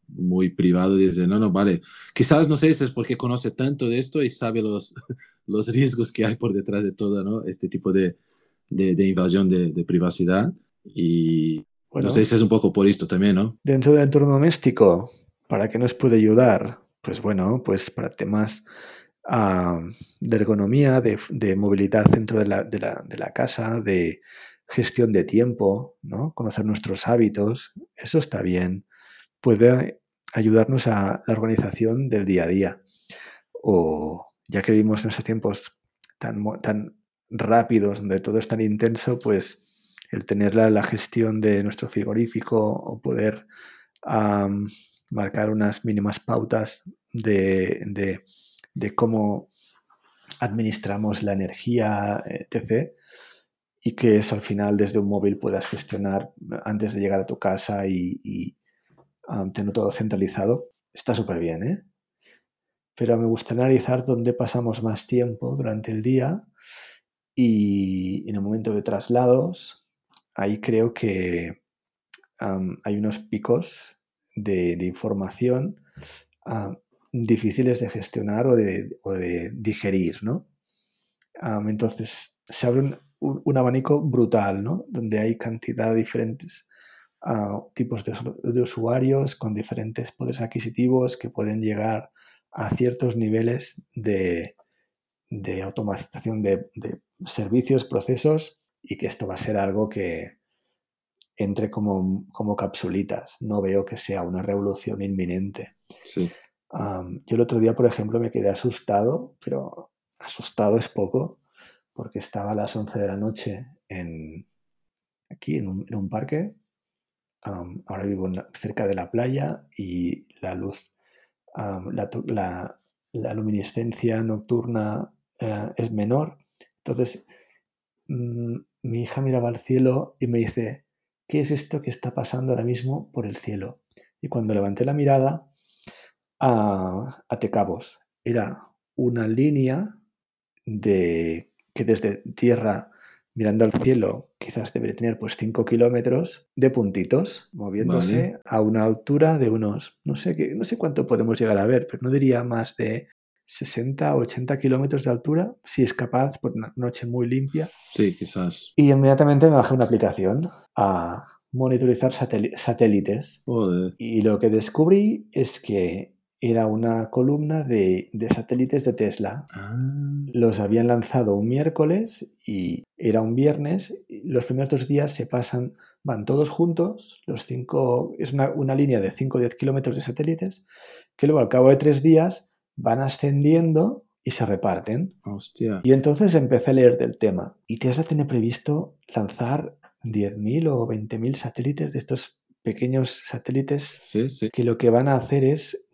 Muy privado, dice, no, no, vale. Quizás, no sé si es porque conoce tanto de esto y sabe los, los riesgos que hay por detrás de todo, ¿no? Este tipo de, de, de invasión de, de, privacidad. Y no sé si es un poco por esto también, ¿no? Dentro del entorno doméstico, ¿para qué nos puede ayudar? Pues bueno, pues para temas de ergonomía, de, movilidad dentro de la, de, la, de la, casa, de gestión de tiempo, ¿no? conocer nuestros hábitos, eso está bien. Puede ayudarnos a la organización del día a día. O ya que vivimos en esos tiempos tan, tan rápidos, donde todo es tan intenso, pues el tener la, gestión de nuestro frigorífico o poder marcar unas mínimas pautas de, de de cómo administramos la energía, etc. Y que eso al final desde un móvil puedas gestionar antes de llegar a tu casa y, tener todo centralizado. Está súper bien, ¿eh? Pero me gustaría analizar dónde pasamos más tiempo durante el día y en el momento de traslados, ahí creo que hay unos picos de, información difíciles de gestionar o de, o de digerir, ¿no? entonces, se abre un, abanico brutal, ¿no? Donde hay cantidad de diferentes ah, tipos de, usuarios con diferentes poderes adquisitivos que pueden llegar a ciertos niveles de, de automatización de, de, servicios, procesos, y que esto va a ser algo que entre como, como capsulitas. No veo que sea una revolución inminente. Sí yo el otro día, por ejemplo, me quedé asustado, pero asustado es poco, porque estaba a las 11 de la noche en, aquí en un, parque. ahora vivo cerca de la playa y la luz, la, luminiscencia nocturna eh, es menor. Entonces, mm, mi hija miraba al cielo y me dice, ¿qué es esto que está pasando ahora mismo por el cielo? Y cuando levanté la mirada, a, Tecabos. Era una línea de que desde tierra mirando al cielo quizás debería tener pues 5 kilómetros de puntitos moviéndose a una altura de unos no sé qué no sé cuánto podemos llegar a ver pero no diría más de 60 o 80 kilómetros de altura, si es capaz, por una noche muy limpia. Sí, quizás. Y inmediatamente me bajé una aplicación a monitorizar satélites. Joder. Y lo que descubrí es que era una columna de, de satélites de Tesla. Ah, Los habían lanzado un miércoles y era un viernes. Los primeros dos días se pasan, van todos juntos, los cinco, es una, una línea de 5 o 10 kilómetros de satélites, que luego al cabo de tres días van ascendiendo y se reparten. hostia. Y entonces empecé a leer del tema. Y Tesla tiene previsto lanzar 10.000 o 20.000 satélites de estos pequeños satélites Sí, sí. que lo que van a hacer es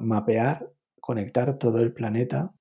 mapear, conectar todo el planeta,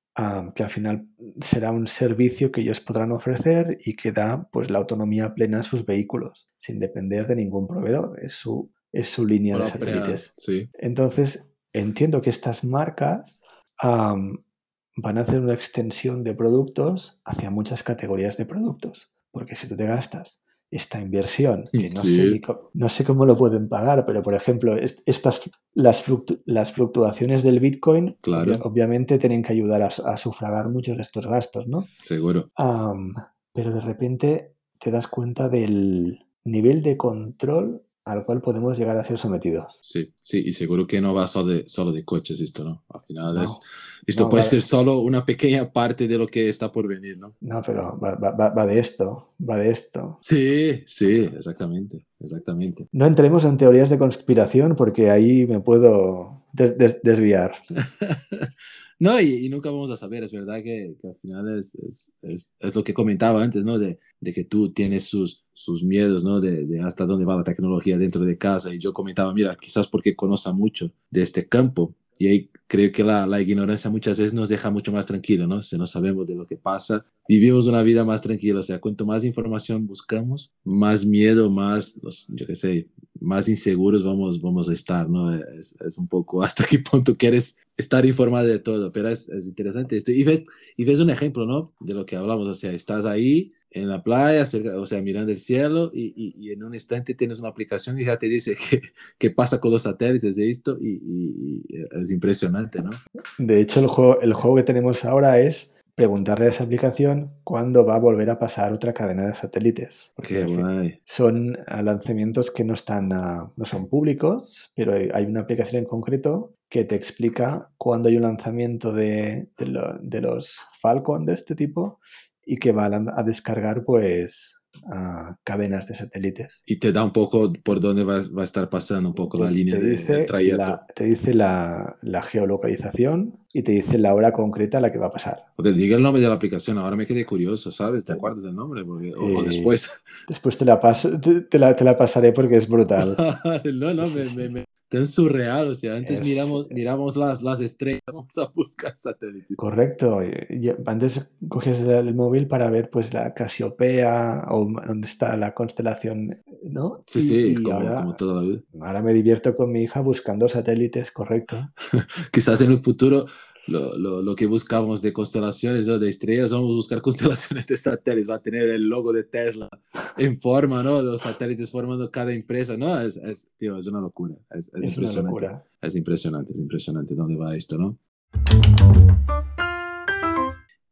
que al final será un servicio que ellos podrán ofrecer y que da pues la autonomía plena a sus vehículos, sin depender de ningún proveedor. Es su, es su línea de satélites. Sí. Entonces, entiendo que estas marcas van a hacer una extensión de productos hacia muchas categorías de productos. Porque si tú te gastas esta inversión, que no, Sí. sé, no sé cómo lo pueden pagar, pero por ejemplo, est- estas, las, fluctu- las fluctuaciones del Bitcoin, Claro. obviamente tienen que ayudar a, sufragar muchos de estos gastos, ¿no? Seguro. Pero de repente te das cuenta del nivel de control al cual podemos llegar a ser sometidos. Sí, sí, y seguro que no va solo de, solo de coches esto, ¿no? Al final No. es, esto No, puede va- ser solo una pequeña parte de lo que está por venir, ¿no? No, pero va, va- va- va de esto, va de esto. Sí, sí, exactamente, exactamente. No entremos en teorías de conspiración porque ahí me puedo des- des- desviar. No, y, y nunca vamos a saber, es verdad que, que al final es, es, es, lo que comentaba antes, ¿no? De, de que tú tienes sus, sus miedos, ¿no? De, de hasta dónde va la tecnología dentro de casa. Y yo comentaba, mira, quizás porque conozca mucho de este campo. Y ahí creo que la, la ignorancia muchas veces nos deja mucho más tranquilo, ¿no? Si no sabemos de lo que pasa, vivimos una vida más tranquila. O sea, cuanto más información buscamos, más miedo, más, yo qué sé, más inseguros vamos, vamos a estar, ¿no? Es, es un poco hasta qué punto quieres estar informado de todo, pero es, es interesante esto. Y ves, y ves un ejemplo, ¿no? De lo que hablamos, o sea, estás ahí en la playa, cerca- o sea, mirando el cielo y, y- y en un instante tienes una aplicación que ya te dice qué, qué pasa con los satélites de esto y, y- y es impresionante, ¿no? De hecho, el juego, el juego que tenemos ahora es preguntarle a esa aplicación cuándo va a volver a pasar otra cadena de satélites. Porque guay. son ah, lanzamientos que no están ah, no son públicos, pero hay, hay una aplicación en concreto que te explica cuándo hay un lanzamiento de, de lo- de los Falcon de este tipo y que va a, descargar pues cadenas de satélites. Y te da un poco por dónde va, va a estar pasando un poco la Entonces, línea de, dice, del trayecto. la, te dice la, la geolocalización y te dice la hora concreta a la que va a pasar. Joder, diga el nombre de la aplicación, ahora me quedé curioso, ¿sabes? ¿Te acuerdas del nombre? Porque- o, o Eh, después. Después te la, paso, te, te la, te la pasaré porque es brutal. no, no, sí, me, sí. me, me- tan surreal, o sea, antes Es- miramos, miramos las, las estrellas, vamos a buscar satélites. Correcto. Antes cogías el el móvil para ver pues la Casiopea o dónde está la constelación, ¿no? Sí, Y- sí, y como, ahora, como toda la vida. ahora me divierto con mi hija buscando satélites, correcto. Quizás en el futuro lo, lo, lo que buscamos de constelaciones o de estrellas, vamos a buscar constelaciones de satélites, va a tener el logo de Tesla en forma, ¿no? Los satélites formando cada empresa, ¿no? Es, es, tío, es una locura, es, es Es una impresionante. locura. Es impresionante, es impresionante dónde va esto, ¿no?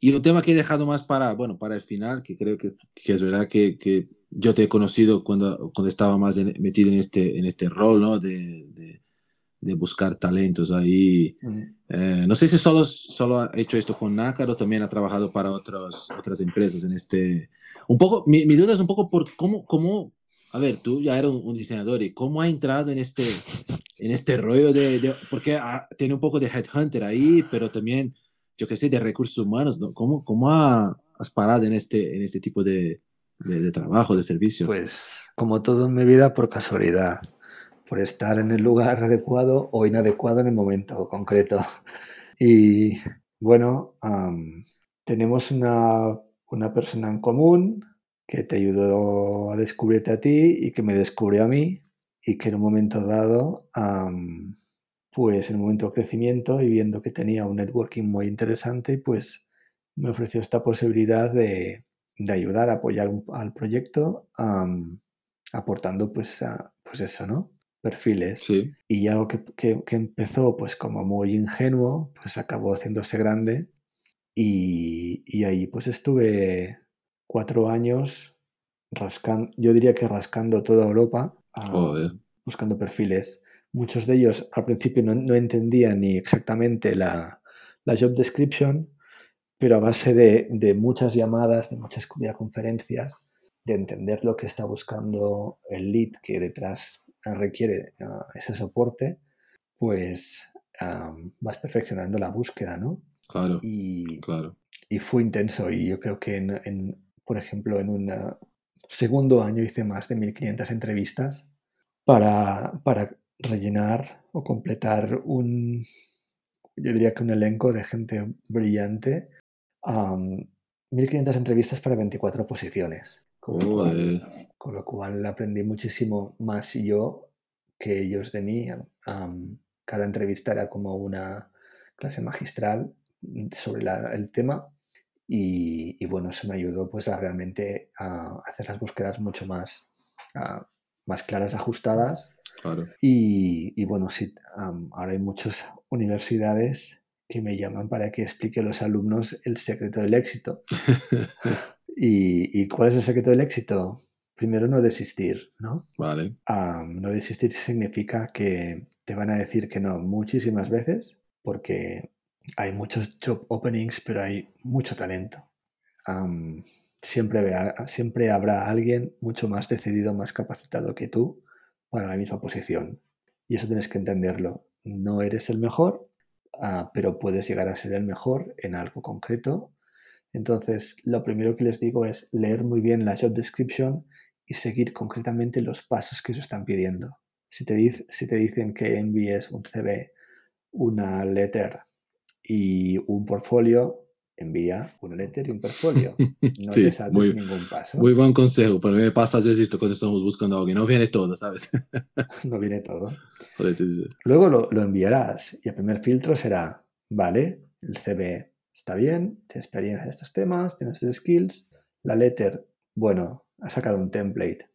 Y un tema que he dejado más para, bueno, para el final, que creo que, que es verdad que, que yo te he conocido cuando, cuando estaba más en- metido en este, en este rol, ¿no? De, de, de buscar talentos ahí. Mm. Eh, no sé si solo, solo ha hecho esto con Nácar o también ha trabajado para otros, otras empresas en este... Un poco, mi, mi duda es un poco por cómo, cómo, a ver, tú ya eres un, un diseñador y cómo ha entrado en este, en este rollo de, de- porque ah, tiene un poco de headhunter ahí, pero también, yo qué sé, de recursos humanos, ¿no? ¿Cómo, cómo ha- has parado en este, en este tipo de, de, de trabajo, de servicio? Pues como todo en mi vida por casualidad, por estar en el lugar adecuado o inadecuado en el momento concreto. Y bueno, am, tenemos una, una persona en común que te ayudó a descubrirte a ti y que me descubrió a mí y que en un momento dado, am, pues en un momento de crecimiento y viendo que tenía un networking muy interesante, pues me ofreció esta posibilidad de, de ayudar apoyar un- al proyecto, am, aportando pues, a- pues eso, ¿no? Perfiles. Sí. Y algo que, que- que empezó pues como muy ingenuo, pues acabó haciéndose grande. Y, y ahí pues estuve cuatro años rascando, yo diría que rascando toda Europa, ah, buscando perfiles. Muchos de ellos al principio no, no entendían ni exactamente la, la job description, pero a base de, de muchas llamadas, de muchas videoconferencias, de entender lo que está buscando el lead que detrás requiere ah, ese soporte, pues ah, vas perfeccionando la búsqueda, ¿no? Claro, Y, claro. y fue intenso y yo creo que, en, en, por ejemplo, en un segundo año hice más de 1500 entrevistas para, para rellenar o completar un, yo diría que un elenco de gente brillante. am, 1500 entrevistas para 24 posiciones. Joder. Con lo cual aprendí muchísimo más yo que ellos de mí. cada entrevista era como una clase magistral sobre la- el tema y, y bueno, eso me ayudó pues a realmente a hacer las búsquedas mucho más, ah, más claras, ajustadas Claro. y, y bueno, sí, ahora hay muchas universidades que me llaman para que explique a los alumnos el secreto del éxito. ¿Y, y cuál es el secreto del éxito? Primero, no desistir, ¿no? Vale. Am, no desistir significa que te van a decir que no muchísimas veces porque hay muchos job openings, pero hay mucho talento. Am, siempre, vea- siempre habrá alguien mucho más decidido, más capacitado que tú para la misma posición. Y eso tienes que entenderlo. No eres el mejor, ah, pero puedes llegar a ser el mejor en algo concreto. Entonces, lo primero que les digo es leer muy bien la job description y seguir concretamente los pasos que se están pidiendo. Si te, dic- si te dicen que envíes un CV, una letter y un portfolio, envía una letter y un portfolio. No Sí, te saltes muy, ningún paso. muy buen consejo. Mí me pasa a veces esto cuando estamos buscando a alguien. No viene todo, ¿sabes? No viene todo. Luego lo, lo enviarás y el primer filtro será, vale, el CV está bien, tienes experiencia en estos temas, tienes skills, la letter, bueno, ha sacado un template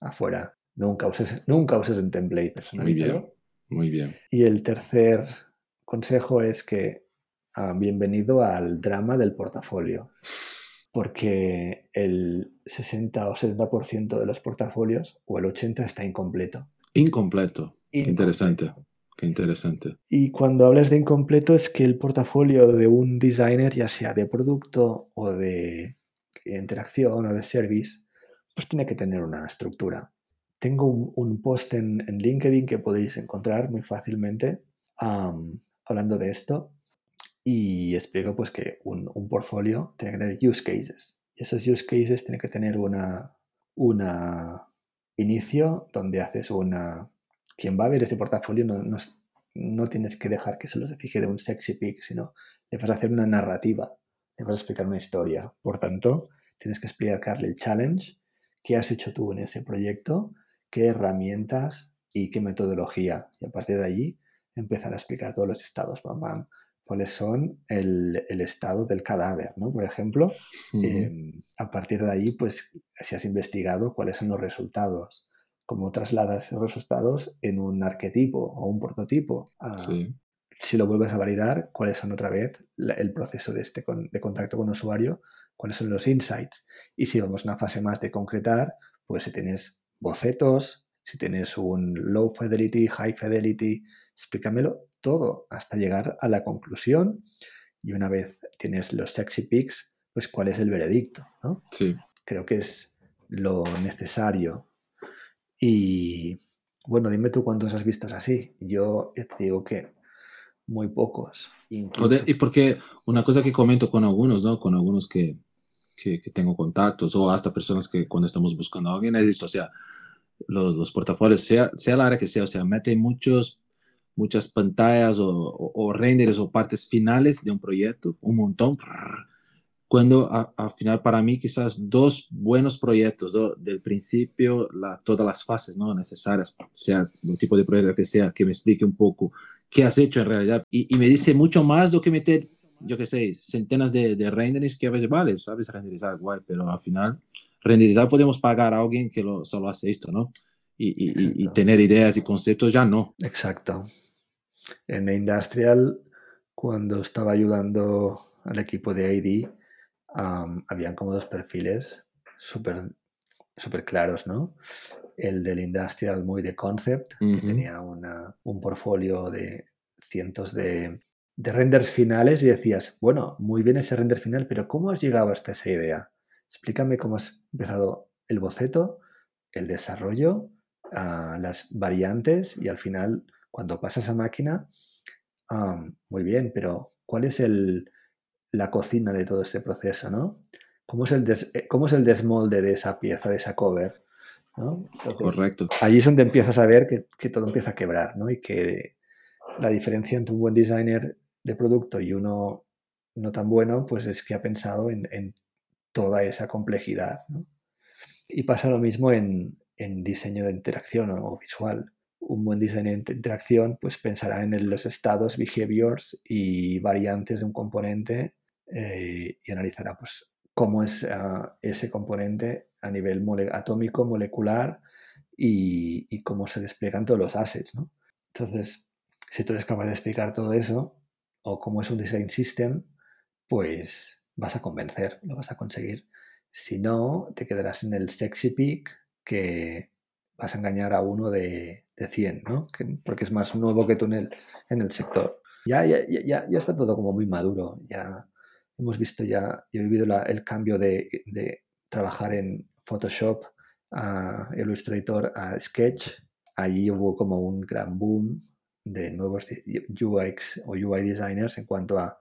afuera. Nunca uses, nunca uses un template personalizado. Muy bien. Y el tercer consejo es que ah, bienvenido al drama del portafolio, porque el 60 o 70% de los portafolios o el 80% está incompleto. Incompleto. Qué interesante. Incompleto. Qué interesante. Y cuando hablas de incompleto es que el portafolio de un designer, ya sea de producto o de interacción o de service, pues tiene que tener una estructura. Tengo un, un post en, en LinkedIn que podéis encontrar muy fácilmente am, hablando de esto y explico pues que un, un portfolio tiene que tener use cases. Y esos use cases tienen que tener una, una inicio donde haces una... Quien va a ver ese portafolio no, no, no tienes que dejar que solo se fije de un sexy pic, sino le vas a hacer una narrativa, le vas a explicar una historia. Por tanto, tienes que explicarle el challenge, qué has hecho tú en ese proyecto, qué herramientas y qué metodología. Y a partir de allí empezar a explicar todos los estados, pam, pam, cuáles son el, el estado del cadáver, ¿no? Por ejemplo, eh, a partir de ahí, pues, si has investigado cuáles son los resultados, cómo trasladas esos resultados en un arquetipo o un prototipo. Sí. Si lo vuelves a validar, cuáles son otra vez la- el proceso de, este con- de contacto con usuario, cuáles son los insights. Y si vamos a una fase más de concretar, pues si tienes bocetos, si tienes un low fidelity, high fidelity, explícamelo todo hasta llegar a la conclusión. Y una vez tienes los sexy pics, pues cuál es el veredicto, ¿no? Sí. Creo que es lo necesario. Y bueno, dime tú cuántos has visto así. Yo te digo que muy pocos. Incluso, y porque una cosa que comento con algunos, ¿no? Con algunos que, que, que tengo contactos o hasta personas que cuando estamos buscando a alguien es esto, o sea, los, los portafolios, sea, sea la área que sea, o sea, mete muchos, muchas pantallas o, o, o renders o partes finales de un proyecto, un montón, cuando a- al final para mí quizás dos buenos proyectos, ¿no? del principio, la, todas las fases ¿no? necesarias, sea el tipo de proyecto que sea, que me explique un poco qué has hecho en realidad. Y, y me dice mucho más do que meter, yo qué sé, centenas de, de renderings que a veces vale, sabes renderizar, guay, pero al final renderizar podemos pagar a alguien que lo, solo hace esto, ¿no? y, tener ideas y conceptos, ya no. Exacto. En Industrial, cuando estaba ayudando al equipo de ID, habían como dos perfiles súper super claros, ¿no? El del Industrial muy de concept, que tenía un portfolio de cientos de, de renders finales y decías, bueno, muy bien ese render final, pero ¿cómo has llegado hasta esa idea? Explícame cómo has empezado el boceto, el desarrollo, las variantes y al final, cuando pasas a máquina, muy bien, pero ¿cuál es el, la cocina de todo ese proceso, no? ¿Cómo es, el eh, ¿Cómo es el desmolde de esa pieza, de esa cover? Correcto. Allí es donde empiezas a ver que, que, todo empieza a quebrar, ¿no? Y que la diferencia entre un buen designer de producto y uno no tan bueno, pues es que ha pensado en, en toda esa complejidad, ¿no? Y pasa lo mismo en, en diseño de interacción o, visual. Un buen diseño de interacción pues pensará en los estados, behaviors y variantes de un componente eh, y analizará pues cómo es ah, ese componente a nivel atómico, molecular y, cómo se despliegan todos los assets. ¿no? Entonces, si tú eres capaz de explicar todo eso o cómo es un design system, pues vas a convencer, lo vas a conseguir. Si no, te quedarás en el sexy peak que vas a engañar a uno de, de 100, ¿no? porque es más nuevo que tú en el, en el sector. Ya, ya, ya, ya está todo como muy maduro. Ya hemos visto ya, yo he vivido el cambio de, de, trabajar en Photoshop a Illustrator a Sketch. Allí hubo como un gran boom de nuevos UX o UI designers en cuanto a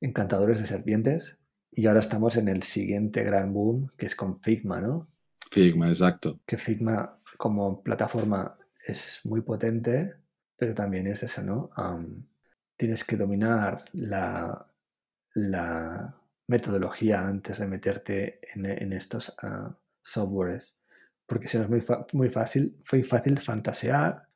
encantadores de serpientes. Y ahora estamos en el siguiente gran boom, que es con Figma, ¿no? Figma, exacto. Que Figma como plataforma es muy potente, pero también es eso, ¿no? tienes que dominar la, la, metodología antes de meterte en, estos uh, softwares, porque si no es muy, muy, fácil, muy fácil fantasear,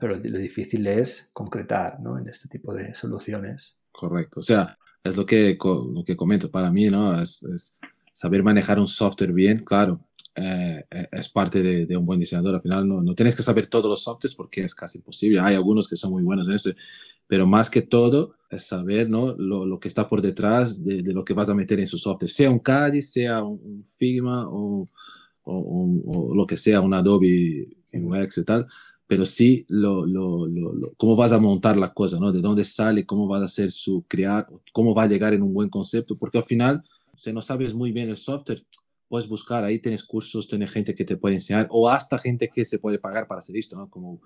pero lo difícil es concretar ¿no? en este tipo de soluciones. Correcto, o sea, es lo que, lo que comento para mí, ¿no? es saber manejar un software bien, claro, eh, eh, es parte de, un buen diseñador. Al final no, no, tienes que saber todos los softwares porque es casi imposible. Hay algunos que son muy buenos en esto, pero más que todo es saber ¿no? lo, lo que está por detrás de, lo que vas a meter en su software, sea un CAD, sea un, Figma o, o, lo que sea, un Adobe UX y tal, pero sí lo, lo, lo, cómo vas a montar la cosa, ¿no? de dónde sale, cómo vas a hacer su crear, cómo va a llegar en un buen concepto, porque al final, si no sabes muy bien el software, puedes buscar, ahí tienes cursos, tienes gente que te puede enseñar, o hasta gente que se puede pagar para hacer esto, ¿no? Como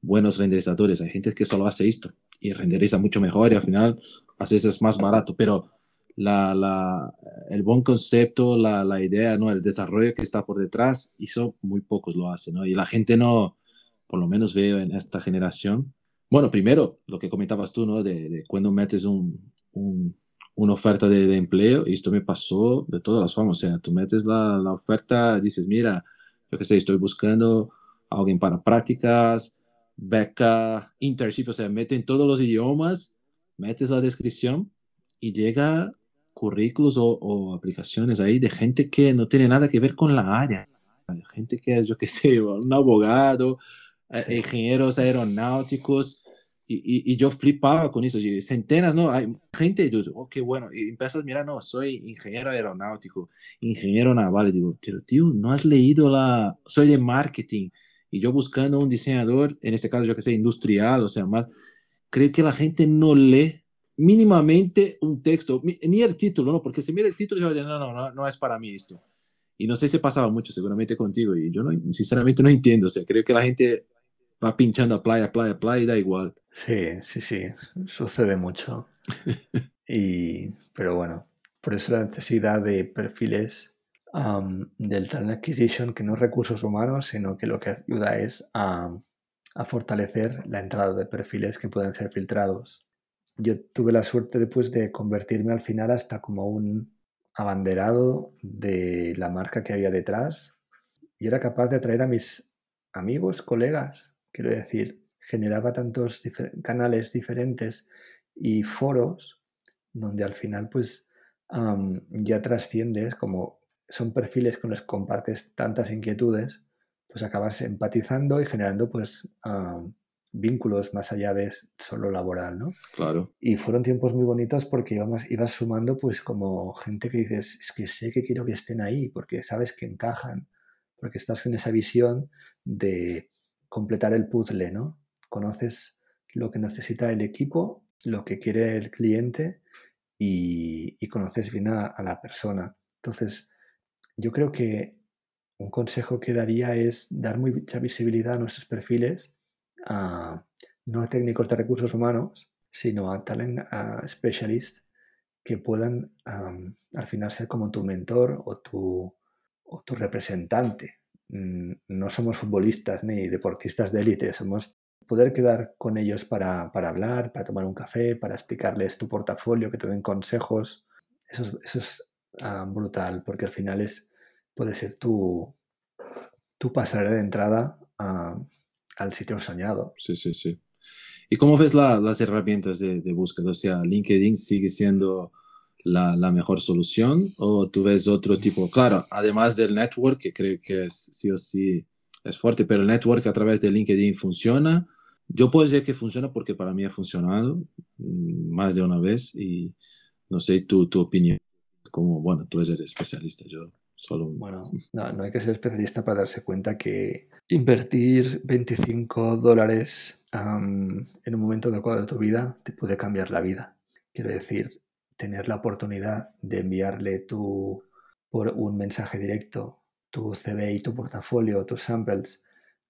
buenos renderizadores. Hay gente que solo hace esto y renderiza mucho mejor y al final a veces es más barato, pero la, la, el buen concepto, la, la, idea, ¿no? El desarrollo que está por detrás, eso muy pocos lo hacen, ¿no? Y la gente no, por lo menos veo en esta generación. Bueno, primero, lo que comentabas tú, ¿no? De, de cuando metes un, un una oferta de, empleo y esto me pasó de todas las formas. O sea, tú metes la, la oferta, dices, mira, yo qué sé, estoy buscando a alguien para prácticas, beca, internship, o sea, meten todos los idiomas, metes la descripción y llega currículos o, aplicaciones ahí de gente que no tiene nada que ver con la área. Gente que es, yo qué sé, un abogado, eh, ingenieros aeronáuticos, y, y, yo flipaba con eso, centenas, ¿no? Hay gente, yo, oh, qué bueno, y empiezas, mira, no, soy ingeniero aeronáutico, ingeniero naval, y digo, pero tío, no has leído la, soy de marketing, y yo buscando un diseñador, en este caso yo que sé, industrial, o sea, más, creo que la gente no lee mínimamente un texto, ni el título, ¿no? Porque si mira el título, yo no, no, no, no es para mí esto. Y no sé si pasaba mucho, seguramente contigo, y yo no, sinceramente no entiendo, o sea, creo que la gente va pinchando a playa, playa, playa y da igual. Sí, sí, sí, sucede mucho. y, pero bueno, por eso la necesidad de perfiles del talent acquisition, que no es recursos humanos, sino que lo que ayuda es a, a fortalecer la entrada de perfiles que puedan ser filtrados. Yo tuve la suerte después de convertirme al final hasta como un abanderado de la marca que había detrás y era capaz de atraer a mis amigos, colegas, quiero decir, generaba tantos canales diferentes y foros donde al final pues ya trasciendes como son perfiles con los que compartes tantas inquietudes, pues acabas empatizando y generando pues vínculos más allá de solo laboral, ¿no? Claro. Y fueron tiempos muy bonitos porque ibas, ibas sumando pues como gente que dices, es que sé que quiero que estén ahí porque sabes que encajan, porque estás en esa visión de completar el puzzle, ¿no? Conoces lo que necesita el equipo, lo que quiere el cliente y, conoces bien a, a la persona. Entonces, yo creo que un consejo que daría es dar mucha visibilidad a nuestros perfiles, a, no a técnicos de recursos humanos, sino a talent specialists que puedan al final ser como tu mentor o tu, o tu representante. Mm, no somos futbolistas ni deportistas de élite, somos poder quedar con ellos para, para, hablar, para tomar un café, para explicarles tu portafolio, que te den consejos. Eso es, eso es brutal, porque al final es puede ser tu, tu pasarela de entrada al sitio soñado. Sí, sí, sí. ¿Y cómo ves las herramientas de, búsqueda? O sea, LinkedIn sigue siendo la, la, mejor solución o tú ves otro tipo? Claro, además del network, que creo que es sí o sí es fuerte, pero el network a través de LinkedIn funciona. Yo puedo decir que funciona porque para mí ha funcionado mm, más de una vez y no sé tu, tu opinión. Como, bueno, tú eres el especialista, yo bueno, no, hay que ser especialista para darse cuenta que invertir 25 dólares en un momento adecuado de tu vida te puede cambiar la vida. Quiero decir, tener la oportunidad de enviarle tu, por un mensaje directo tu CV y tu portafolio, tus samples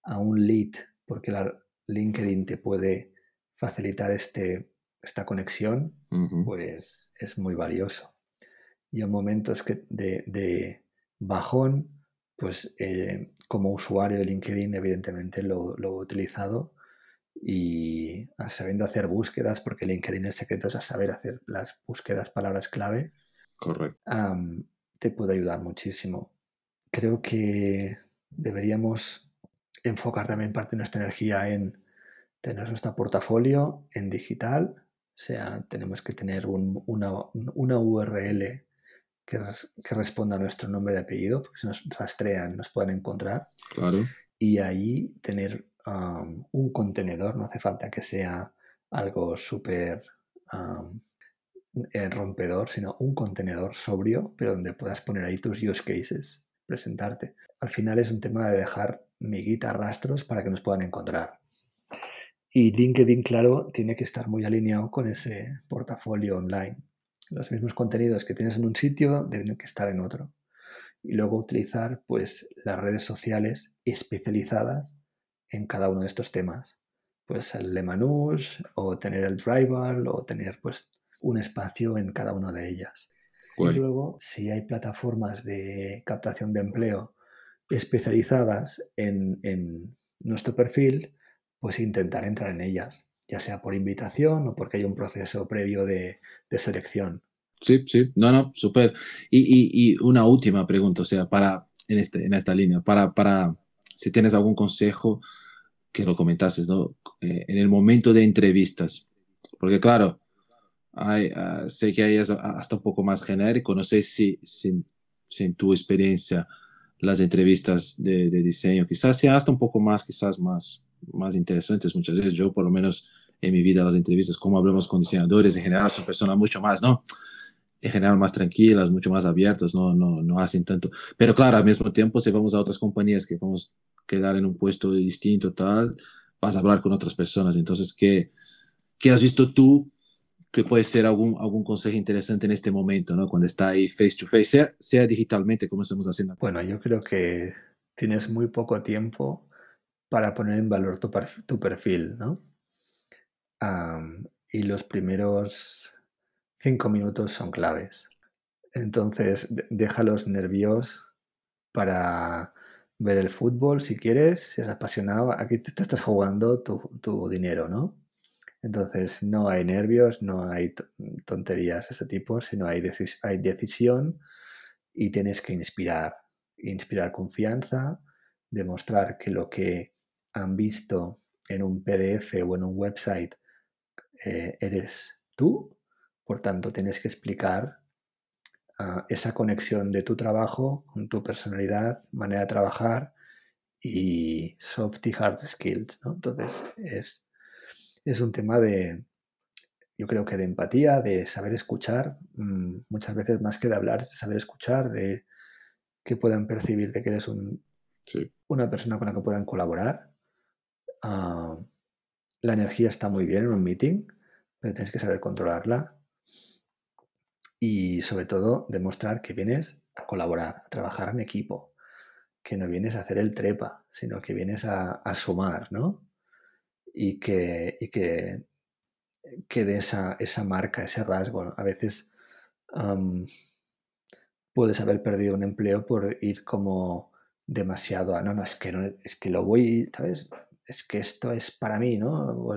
a un lead, porque la LinkedIn te puede facilitar este, esta conexión, pues es muy valioso. Y en momentos que de, bajón, pues eh, como usuario de LinkedIn evidentemente lo, he utilizado y sabiendo hacer búsquedas, porque LinkedIn el secreto es a saber hacer las búsquedas palabras clave. Correcto. te puede ayudar muchísimo. Creo que deberíamos enfocar también parte de nuestra energía en tener nuestro portafolio en digital, o sea, tenemos que tener una, una URL que, responda a nuestro nombre y apellido, porque si nos rastrean nos pueden encontrar. Claro. Y ahí tener un contenedor, no hace falta que sea algo súper eh, rompedor, sino un contenedor sobrio, pero donde puedas poner ahí tus use cases, presentarte. Al final es un tema de dejar miguitas, rastros para que nos puedan encontrar. Y LinkedIn, claro, tiene que estar muy alineado con ese portafolio online. Los mismos contenidos que tienes en un sitio deben estar en otro. Y luego utilizar pues las redes sociales especializadas en cada uno de estos temas. Pues el Lemanus o tener el Driver o tener pues un espacio en cada una de ellas. Y luego, si hay plataformas de captación de empleo especializadas en, en nuestro perfil, pues intentar entrar en ellas ya sea por invitación o porque hay un proceso previo de, selección. Sí, sí, no, no, súper. Y, una última pregunta, o sea, para, en, este, en esta línea, para, para, si tienes algún consejo que lo comentases, ¿no? Eh, en el momento de entrevistas, porque claro, hay, ah, sé que hay hasta un poco más genérico, no sé si, si, en tu experiencia las entrevistas de, de, diseño quizás sea hasta un poco más, quizás más, más interesantes muchas veces. Yo por lo menos en mi vida las entrevistas, como hablamos con diseñadores, en general son personas mucho más, ¿no? En general más tranquilas, mucho más abiertas, no, no, no hacen tanto. Pero claro, al mismo tiempo, si vamos a otras compañías que vamos a quedar en un puesto distinto, tal, vas a hablar con otras personas. Entonces, ¿qué, qué has visto tú que puede ser algún, algún consejo interesante en este momento, ¿no? Cuando está ahí face to face, sea, sea digitalmente, como estamos haciendo. Bueno, yo creo que tienes muy poco tiempo para poner en valor tu, tu perfil, ¿no? y los primeros cinco minutos son claves. Entonces, deja los nervios para ver el fútbol si quieres, si es apasionado. Aquí te, estás jugando tu, dinero, ¿no? Entonces, no hay nervios, no hay tonterías de ese tipo, sino hay, hay decisión y tienes que inspirar. Inspirar confianza, demostrar que lo que han visto en un PDF o en un website eh, eres tú, por tanto tienes que explicar ah, esa conexión de tu trabajo con tu personalidad, manera de trabajar y soft y hard skills, ¿no? Entonces, es, es un tema de, yo creo que de empatía, de saber escuchar, mm, muchas veces más que de hablar, es de saber escuchar, de que puedan percibir de que eres un, una persona con la que puedan colaborar. Ah, la energía está muy bien en un meeting, pero tienes que saber controlarla. Y sobre todo, demostrar que vienes a colaborar, a trabajar en equipo, que no vienes a hacer el trepa, sino que vienes a, sumar, ¿no? Y que, y que, que de esa, esa marca, ese rasgo, a veces puedes haber perdido un empleo por ir como demasiado a, no, no, es que, no, es que lo voy, ¿sabes? Es que esto es para mí, ¿no?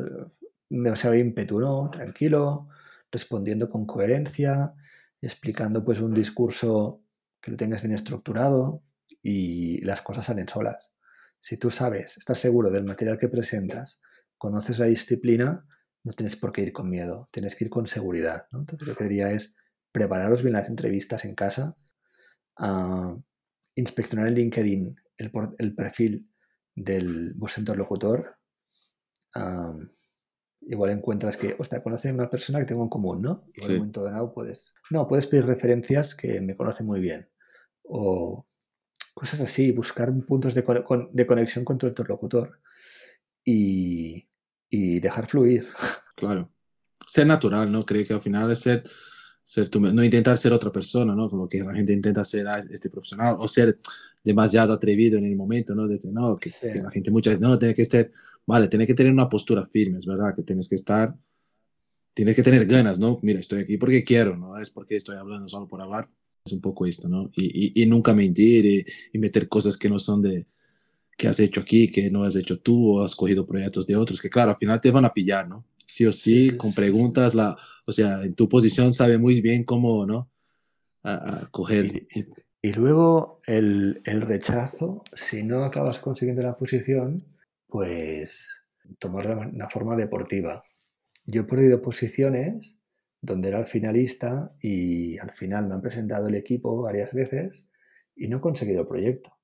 Demasiado ímpetu, ¿no? Tranquilo, respondiendo con coherencia, explicando pues un discurso que lo tengas bien estructurado y las cosas salen solas. Si tú sabes, estás seguro del material que presentas, conoces la disciplina, no tienes por qué ir con miedo, tienes que ir con seguridad. ¿no? Entonces lo que diría es prepararos bien las entrevistas en casa, a inspeccionar en LinkedIn el, perfil del vuestro interlocutor. Igual encuentras que, ostras, conoce a una persona que tengo en común, ¿no? Y en un momento dado puedes. No, puedes pedir referencias que me conoce muy bien. O cosas así, buscar puntos de, de conexión con tu interlocutor y, y dejar fluir. Claro. Ser natural, ¿no? Creo que al final es ser ser no intentar ser otra persona, ¿no? Como que la gente intenta ser ah, este profesional o ser demasiado atrevido en el momento, ¿no? Desde, no, que, la gente muchas veces, no, tiene que estar, vale, tiene que tener una postura firme, es verdad, que tienes que estar, tienes que tener ganas, ¿no? Mira, estoy aquí porque quiero, no es porque estoy hablando solo por hablar, es un poco esto, ¿no? Y, y, nunca mentir y, y, meter cosas que no son de, que has hecho aquí, que no has hecho tú, o has cogido proyectos de otros, que claro, al final te van a pillar, ¿no? sí o sí, con preguntas, La, o sea, en tu posición sabe muy bien cómo, ¿no? A, coger. Y, luego el, el, rechazo, si no acabas consiguiendo la posición, pues tomar una forma deportiva. Yo he perdido posiciones donde era el finalista y al final me han presentado el equipo varias veces y no he conseguido el proyecto.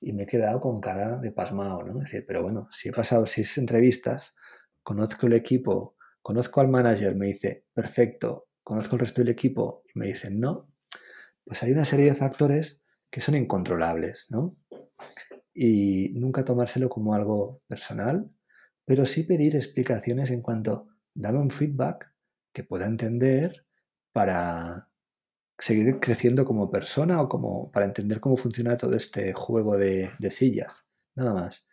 Y me he quedado con cara de pasmado, ¿no? Es decir, pero bueno, si he pasado seis entrevistas conozco el equipo, conozco al manager, me dice, perfecto, conozco el resto del equipo y me dicen, no, pues hay una serie de factores que son incontrolables, ¿no? Y nunca tomárselo como algo personal, pero sí pedir explicaciones en cuanto, dame un feedback que pueda entender para seguir creciendo como persona o como para entender cómo funciona todo este juego de, de sillas, nada más.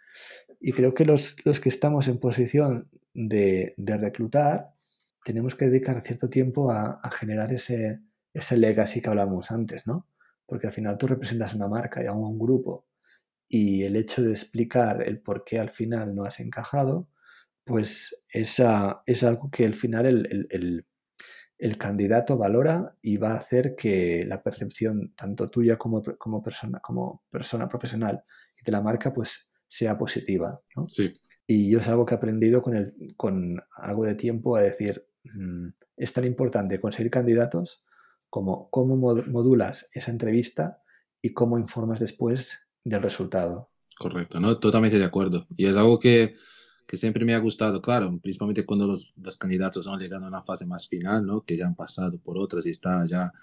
Y creo que los, los que estamos en posición de, reclutar, tenemos que dedicar cierto tiempo a, generar ese, ese legacy que hablamos antes, ¿no? Porque al final tú representas una marca y a un grupo y el hecho de explicar el por qué al final no has encajado, pues es, es algo que al final el, el, candidato valora y va a hacer que la percepción tanto tuya como, como, persona, como persona profesional y de la marca pues sea positiva. ¿no? Sí. Y yo es algo que he aprendido con, el, con algo de tiempo a decir, mm, es tan importante conseguir candidatos como cómo modulas esa entrevista y cómo informas después del resultado. Correcto, ¿no? Totalmente de acuerdo. Y es algo que, que siempre me ha gustado, claro, principalmente cuando los, los, candidatos van llegando a una fase más final, ¿no? Que ya han pasado por otras y está ya,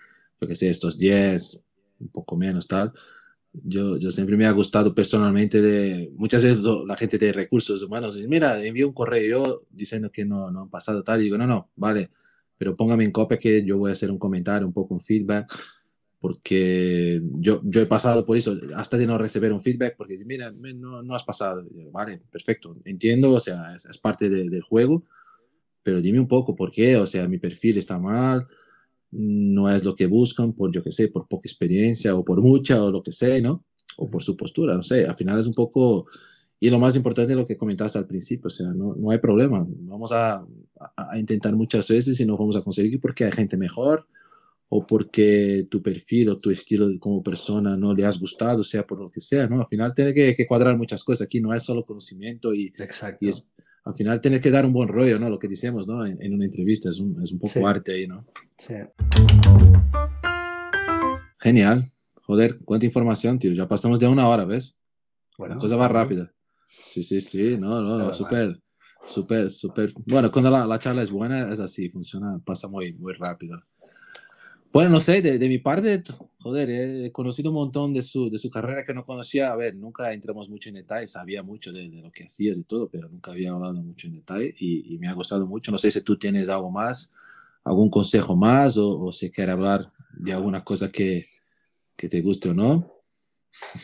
yo que sé, estos 10, un poco menos, tal yo, yo siempre me ha gustado personalmente de muchas veces la gente de recursos humanos dice, mira, envío un correo diciendo que no, no han pasado tal, y digo, no, no, vale, pero póngame en copia que yo voy a hacer un comentario, un poco un feedback, porque yo, yo he pasado por eso, hasta de no recibir un feedback, porque mira, no, no has pasado, vale, perfecto, entiendo, o sea, es, parte de, del juego, pero dime un poco por qué, o sea, mi perfil está mal, no es lo que buscan por, yo que sé, por poca experiencia o por mucha o lo que sea, ¿no? O por su postura, no sé, al final es un poco, y lo más importante es lo que comentaste al principio, o sea, no, no hay problema, vamos a, a, intentar muchas veces y no vamos a conseguir porque hay gente mejor o porque tu perfil o tu estilo como persona no le has gustado, sea por lo que sea, ¿no? Al final tiene que, que cuadrar muchas cosas, aquí no es solo conocimiento y, Exacto. y es, al final tienes que dar un buen rollo, ¿no? Lo que decimos, ¿no? En, una entrevista es un, es un poco arte ahí, ¿no? Sí. Genial. Joder, cuánta información, tío. Ya pasamos de una hora, ¿ves? Bueno, cosa más rápida. Sí, sí, sí, no, no, no, súper, súper, súper. Bueno, cuando la, la, charla es buena, es así, funciona, pasa muy, muy rápido. Bueno, no sé, de, de mi parte, joder, he conocido un montón de su, de su carrera que no conocía. A ver, nunca entramos mucho en detalle, sabía mucho de, de lo que hacías y todo, pero nunca había hablado mucho en detalle y, y, me ha gustado mucho. No sé si tú tienes algo más, algún consejo más o, o si quieres hablar de alguna cosa que, que te guste o no.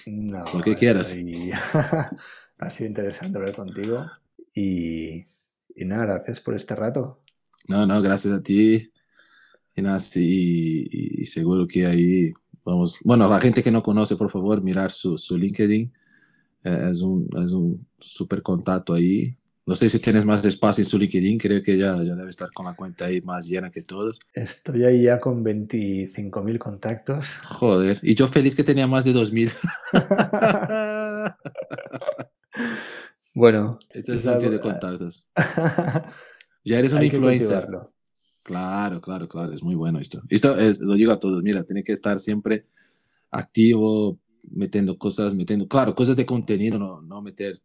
No, lo que quieras. ha sido interesante hablar contigo y, y nada, gracias por este rato. No, no, gracias a ti. Y, nada, sí, y, seguro que ahí vamos. Bueno, la gente que no conoce, por favor, mirar su, su LinkedIn. Eh, es un, es un super contacto ahí. No sé si tienes más espacio en su LinkedIn, creo que ya, ya debe estar con la cuenta ahí más llena que todos. Estoy ahí ya con 25.000 contactos. Joder, y yo feliz que tenía más de 2.000. bueno. Esto es el de contactos. ya eres un influencer. Claro, claro, claro, es muy bueno esto. Esto es, lo digo a todos, mira, tiene que estar siempre activo, metiendo cosas, metiendo, claro, cosas de contenido, no, no meter,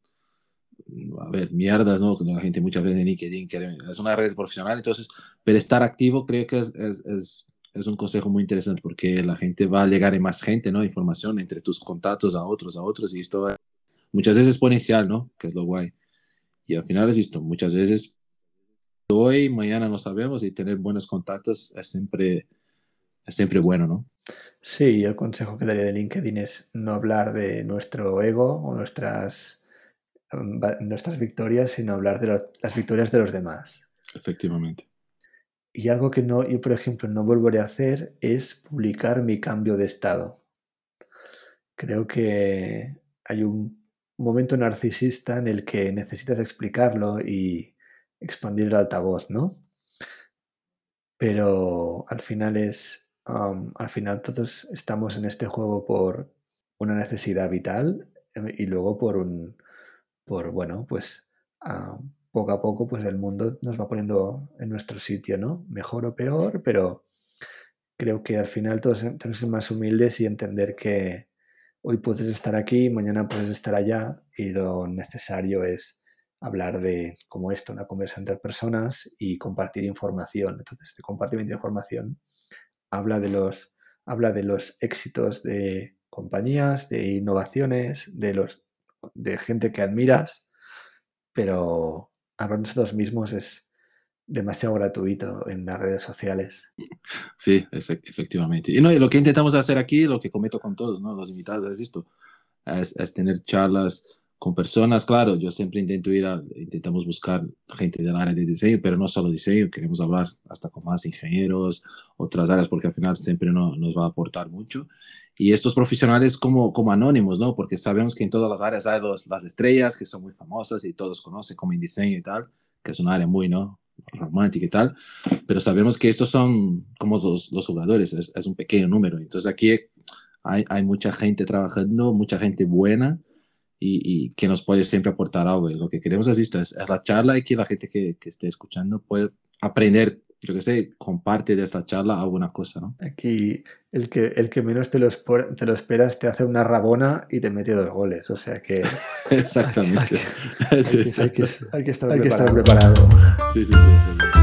a ver, mierdas, ¿no? La gente muchas veces en LinkedIn quiere, es una red profesional, entonces, pero estar activo creo que es, es, es, un consejo muy interesante porque la gente va a llegar a más gente, ¿no? Información entre tus contactos a otros, a otros, y esto muchas veces exponencial, ¿no? Que es lo guay. Y al final es esto, muchas veces hoy, mañana no sabemos y tener buenos contactos es siempre, es siempre bueno, ¿no? Sí, el consejo que daría de LinkedIn es no hablar de nuestro ego o nuestras, mm, nuestras victorias, sino hablar de las victorias de los demás. Efectivamente. Y algo que no, yo por ejemplo no volveré a hacer es publicar mi cambio de estado. Creo que hay un momento narcisista en el que necesitas explicarlo y, expandir el altavoz, ¿no? Pero al final es, al final todos estamos en este juego por una necesidad vital eh, y luego por un, por, bueno, pues poco a poco pues el mundo nos va poniendo en nuestro sitio, ¿no? Mejor o peor, pero creo que al final todos tenemos que ser más humildes y entender que hoy puedes estar aquí, mañana puedes estar allá y lo necesario es hablar de como esto, una conversa entre personas y compartir información. Entonces, este compartimiento de información habla de los, habla de los éxitos de compañías, de innovaciones, de los de gente que admiras, pero hablar nosotros mismos es demasiado gratuito en las redes sociales. Sí, efectivamente. Y, no, lo que intentamos hacer aquí, lo que cometo con todos ¿no? los invitados, es esto, es tener charlas con personas, claro, yo siempre intento ir a, intentamos buscar gente del área de diseño, pero no solo diseño, queremos hablar hasta con más ingenieros, otras áreas, porque al final siempre no, nos va a aportar mucho. Y estos profesionales como, como anónimos, ¿no? Porque sabemos que en todas las áreas hay las estrellas que son muy famosas y todos conocen como en diseño y tal, que es un área muy, ¿no? romántica y tal, pero sabemos que estos son como los, los jugadores, es, es, un pequeño número. Entonces aquí hay, hay mucha gente trabajando, mucha gente buena, y, que nos puede siempre aportar algo. lo que queremos es esto, es, la charla y que la gente que, que esté escuchando puede aprender, yo que sé, comparte de esta charla alguna cosa, ¿no? Aquí el que, el que menos te lo, te lo esperas te hace una rabona y te mete dos goles, o sea que... Exactamente. Hay, que, hay, que, hay que, estar, hay que estar preparado. Sí, sí, sí. sí.